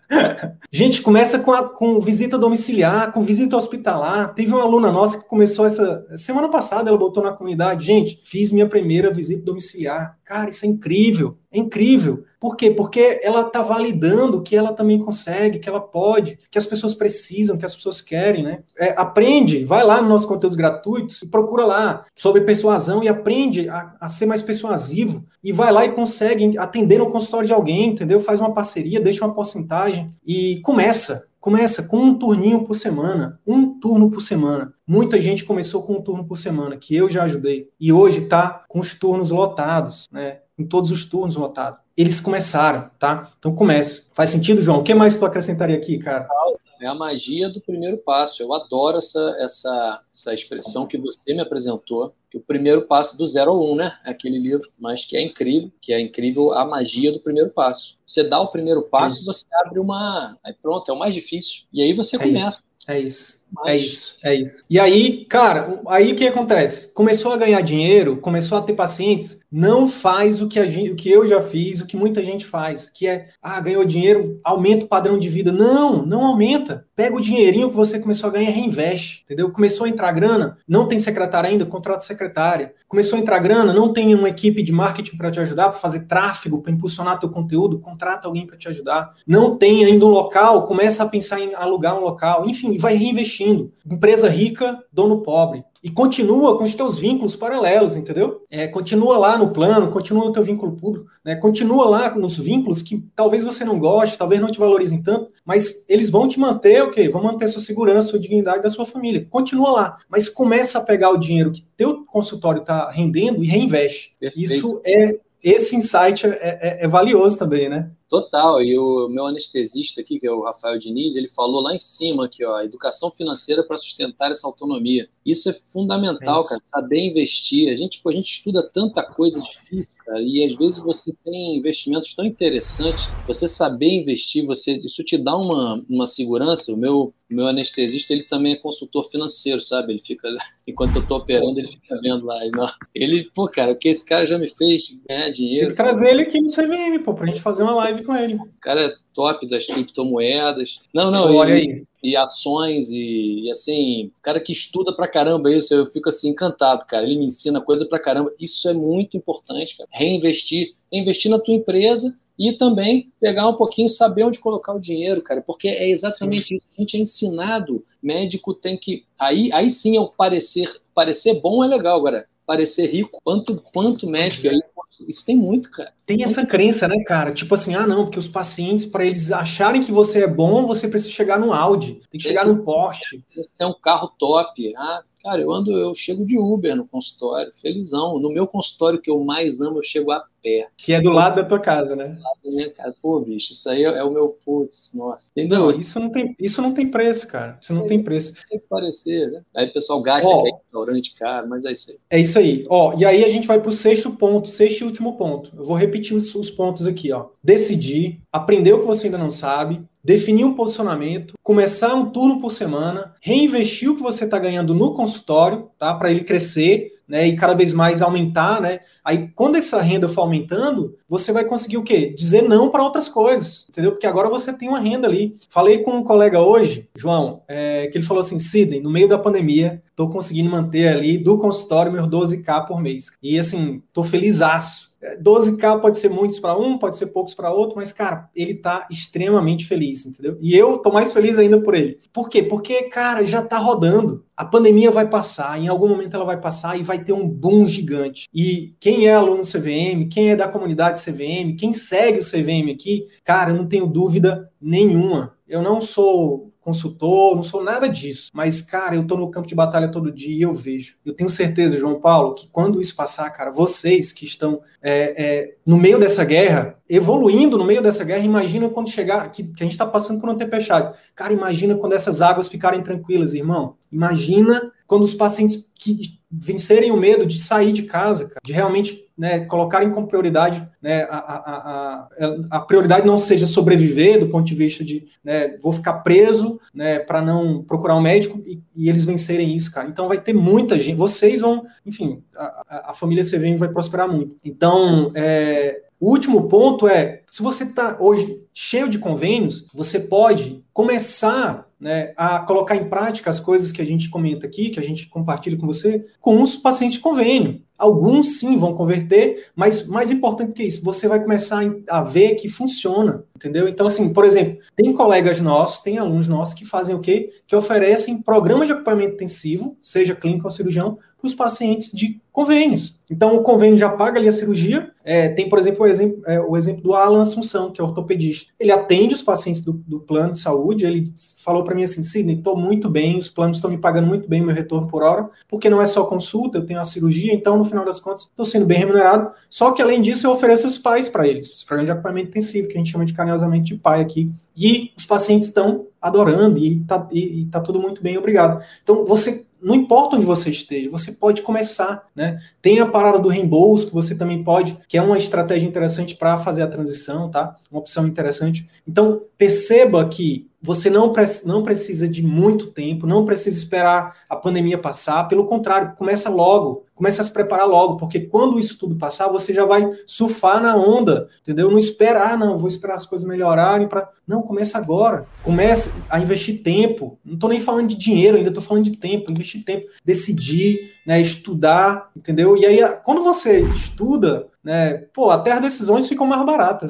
Gente, começa com, a, com visita domiciliar, com visita hospitalar. Teve uma aluna nossa que começou essa semana passada, ela botou na comunidade. Gente, fiz minha primeira visita domiciliar. Cara, isso é incrível, é incrível. Por quê? Porque ela está validando que ela também consegue, que ela pode, que as pessoas precisam, que as pessoas querem, né? É, aprende, vai lá nos nossos conteúdos gratuitos e procura lá sobre persuasão e aprende a, a, ser mais persuasivo e vai lá e consegue atender no consultório de alguém, entendeu? Faz uma parceria, deixa uma porcentagem e começa. Começa com um turninho por semana, um turno por semana. Muita gente começou com um turno por semana, que eu já ajudei. E hoje está com os turnos lotados, né? Em todos os turnos lotados eles começaram, tá? Então comece. Faz sentido, João? O que mais tu acrescentaria aqui, cara? É a magia do primeiro passo. Eu adoro essa, essa, essa expressão que você me apresentou, que o primeiro passo do zero ao um, né? É aquele livro, mas que é incrível, que é incrível a magia do primeiro passo. Você dá o primeiro passo, é você abre uma. Aí pronto, é o mais difícil. E aí você é começa. Isso. É isso. Mas... É isso, é isso. E aí, cara, aí o que acontece? Começou a ganhar dinheiro, começou a ter pacientes, não faz o que, a gente, o que eu já fiz, o que muita gente faz, que é, ah, ganhou dinheiro, aumenta o padrão de vida. Não, não aumenta. Pega o dinheirinho que você começou a ganhar e reinveste, entendeu? Começou a entrar grana, não tem secretária ainda, contrata secretária. Começou a entrar grana, não tem uma equipe de marketing para te ajudar, para fazer tráfego, para impulsionar teu conteúdo, contrata alguém para te ajudar. Não tem ainda um local, começa a pensar em alugar um local, enfim, vai reinvestindo. Empresa rica, dono pobre e continua com os teus vínculos paralelos, entendeu? É, continua lá no plano, continua no teu vínculo público, né? continua lá nos vínculos que talvez você não goste, talvez não te valorizem tanto, mas eles vão te manter o quê? Vão manter sua segurança, sua dignidade da sua família. Continua lá, mas começa a pegar o dinheiro que teu consultório está rendendo e reinveste. Perfeito. Isso é esse insight é, é, é valioso também, né? Total, e o meu anestesista aqui, que é o Rafael Diniz, ele falou lá em cima aqui, ó, educação financeira para sustentar essa autonomia. Isso é fundamental, é cara, saber investir. A gente, pô, a gente estuda tanta coisa difícil, cara, e às vezes você tem investimentos tão interessantes, você saber investir, você isso te dá uma, uma segurança. O meu, meu anestesista, ele também é consultor financeiro, sabe? Ele fica, enquanto eu tô operando, ele fica vendo lá. Não. Ele, pô, cara, o que esse cara já me fez ganhar dinheiro. Tem que trazer ele aqui no CVM, pô, pra gente fazer uma live com ele. O cara é top das criptomoedas. Não, não, olha e, aí. E ações, e, e, assim, cara que estuda pra caramba isso, eu fico assim encantado, cara. Ele me ensina coisa pra caramba. Isso é muito importante, cara. Reinvestir, reinvestir na tua empresa e também pegar um pouquinho, saber onde colocar o dinheiro, cara, porque é exatamente sim. isso. A gente é ensinado, médico tem que. Aí, aí sim é o parecer. Parecer bom é legal, agora. Parecer rico, quanto, quanto médico aí isso tem muito, cara. Tem essa crença, né, cara? Tipo assim, ah, não, porque os pacientes, para eles acharem que você é bom, você precisa chegar no Audi, tem que chegar no Porsche. Tem um carro top. Ah, cara, eu ando, eu chego de Uber no consultório, felizão. No meu consultório que eu mais amo, eu chego a pé. Que é do lado da tua casa, né? Do lado da minha casa. Pô, bicho, isso aí é o meu putz, nossa. Entendeu? Não, isso não tem, isso não tem preço, cara. Isso não é, tem preço. Tem que parecer, né? Aí o pessoal gasta Ó, restaurante caro, mas é isso aí. É isso aí. Ó, e aí a gente vai pro sexto ponto, sexto e último ponto. Eu vou repetir os, os pontos aqui, ó. Decidir, aprender o que você ainda não sabe, definir um posicionamento, começar um turno por semana, reinvestir o que você está ganhando no consultório, tá? Para ele crescer, né? E cada vez mais aumentar, né? Aí, quando essa renda for aumentando, você vai conseguir o quê? Dizer não para outras coisas, entendeu? Porque agora você tem uma renda ali. Falei com um colega hoje, João, é, que ele falou assim: Sidney, no meio da pandemia, estou conseguindo manter ali do consultório meus 12k por mês. E assim, tô felizaço 12K pode ser muitos para um, pode ser poucos para outro, mas, cara, ele tá extremamente feliz, entendeu? E eu tô mais feliz ainda por ele. Por quê? Porque, cara, já tá rodando. A pandemia vai passar, em algum momento ela vai passar e vai ter um boom gigante. E quem é aluno CVM, quem é da comunidade CVM, quem segue o CVM aqui, cara, eu não tenho dúvida nenhuma. Eu não sou consultor, não sou nada disso. Mas, cara, eu tô no campo de batalha todo dia e eu vejo. Eu tenho certeza, João Paulo, que quando isso passar, cara, vocês que estão é, é, no meio dessa guerra, evoluindo no meio dessa guerra, imagina quando chegar, que, que a gente está passando por uma tempestade. Cara, imagina quando essas águas ficarem tranquilas, irmão. Imagina quando os pacientes que vencerem o medo de sair de casa, cara, de realmente né, colocarem como prioridade, né, a, a, a, a, prioridade não seja sobreviver do ponto de vista de né, vou ficar preso né, para não procurar um médico e, e, eles vencerem isso, cara. Então vai ter muita gente, vocês vão, enfim, a, família CVM vai prosperar muito. Então, é, o último ponto é, se você está hoje cheio de convênios, você pode começar né, a colocar em prática as coisas que a gente comenta aqui, que a gente compartilha com você, com os pacientes de convênio. Alguns sim vão converter, mas mais importante que isso, você vai começar a ver que funciona, entendeu? Então, assim, por exemplo, tem colegas nossos, tem alunos nossos que fazem o quê? Que oferecem programa de acompanhamento intensivo, seja clínico ou cirurgião, para os pacientes de convênios. Então, o convênio já paga ali a cirurgia. É, tem, por exemplo o, exemplo, é, o exemplo do Alan Assunção, que é ortopedista. Ele atende os pacientes do, do plano de saúde. Ele falou para mim assim: Sidney, estou muito bem, os planos estão me pagando muito bem meu retorno por hora, porque não é só consulta, eu tenho a cirurgia, então, no final das contas, estou sendo bem remunerado. Só que, além disso, eu ofereço os pais para eles, os programas de acompanhamento intensivo, que a gente chama de carinhosamente de pai aqui. E os pacientes estão adorando e está tá tudo muito bem, obrigado. Então, você não importa onde você esteja, você pode começar, né? Tem a parada do reembolso que você também pode, que é uma estratégia interessante para fazer a transição, tá? Uma opção interessante. Então, perceba que você não, não precisa de muito tempo, não precisa esperar a pandemia passar, pelo contrário, começa logo, começa a se preparar logo, porque quando isso tudo passar, você já vai surfar na onda, entendeu? Não espera, ah, não, vou esperar as coisas melhorarem para. Não, começa agora. Começa a investir tempo. Não estou nem falando de dinheiro, ainda estou falando de tempo, investir tempo, decidir, né, estudar, entendeu? E aí, quando você estuda, né, pô, até as decisões ficam mais baratas.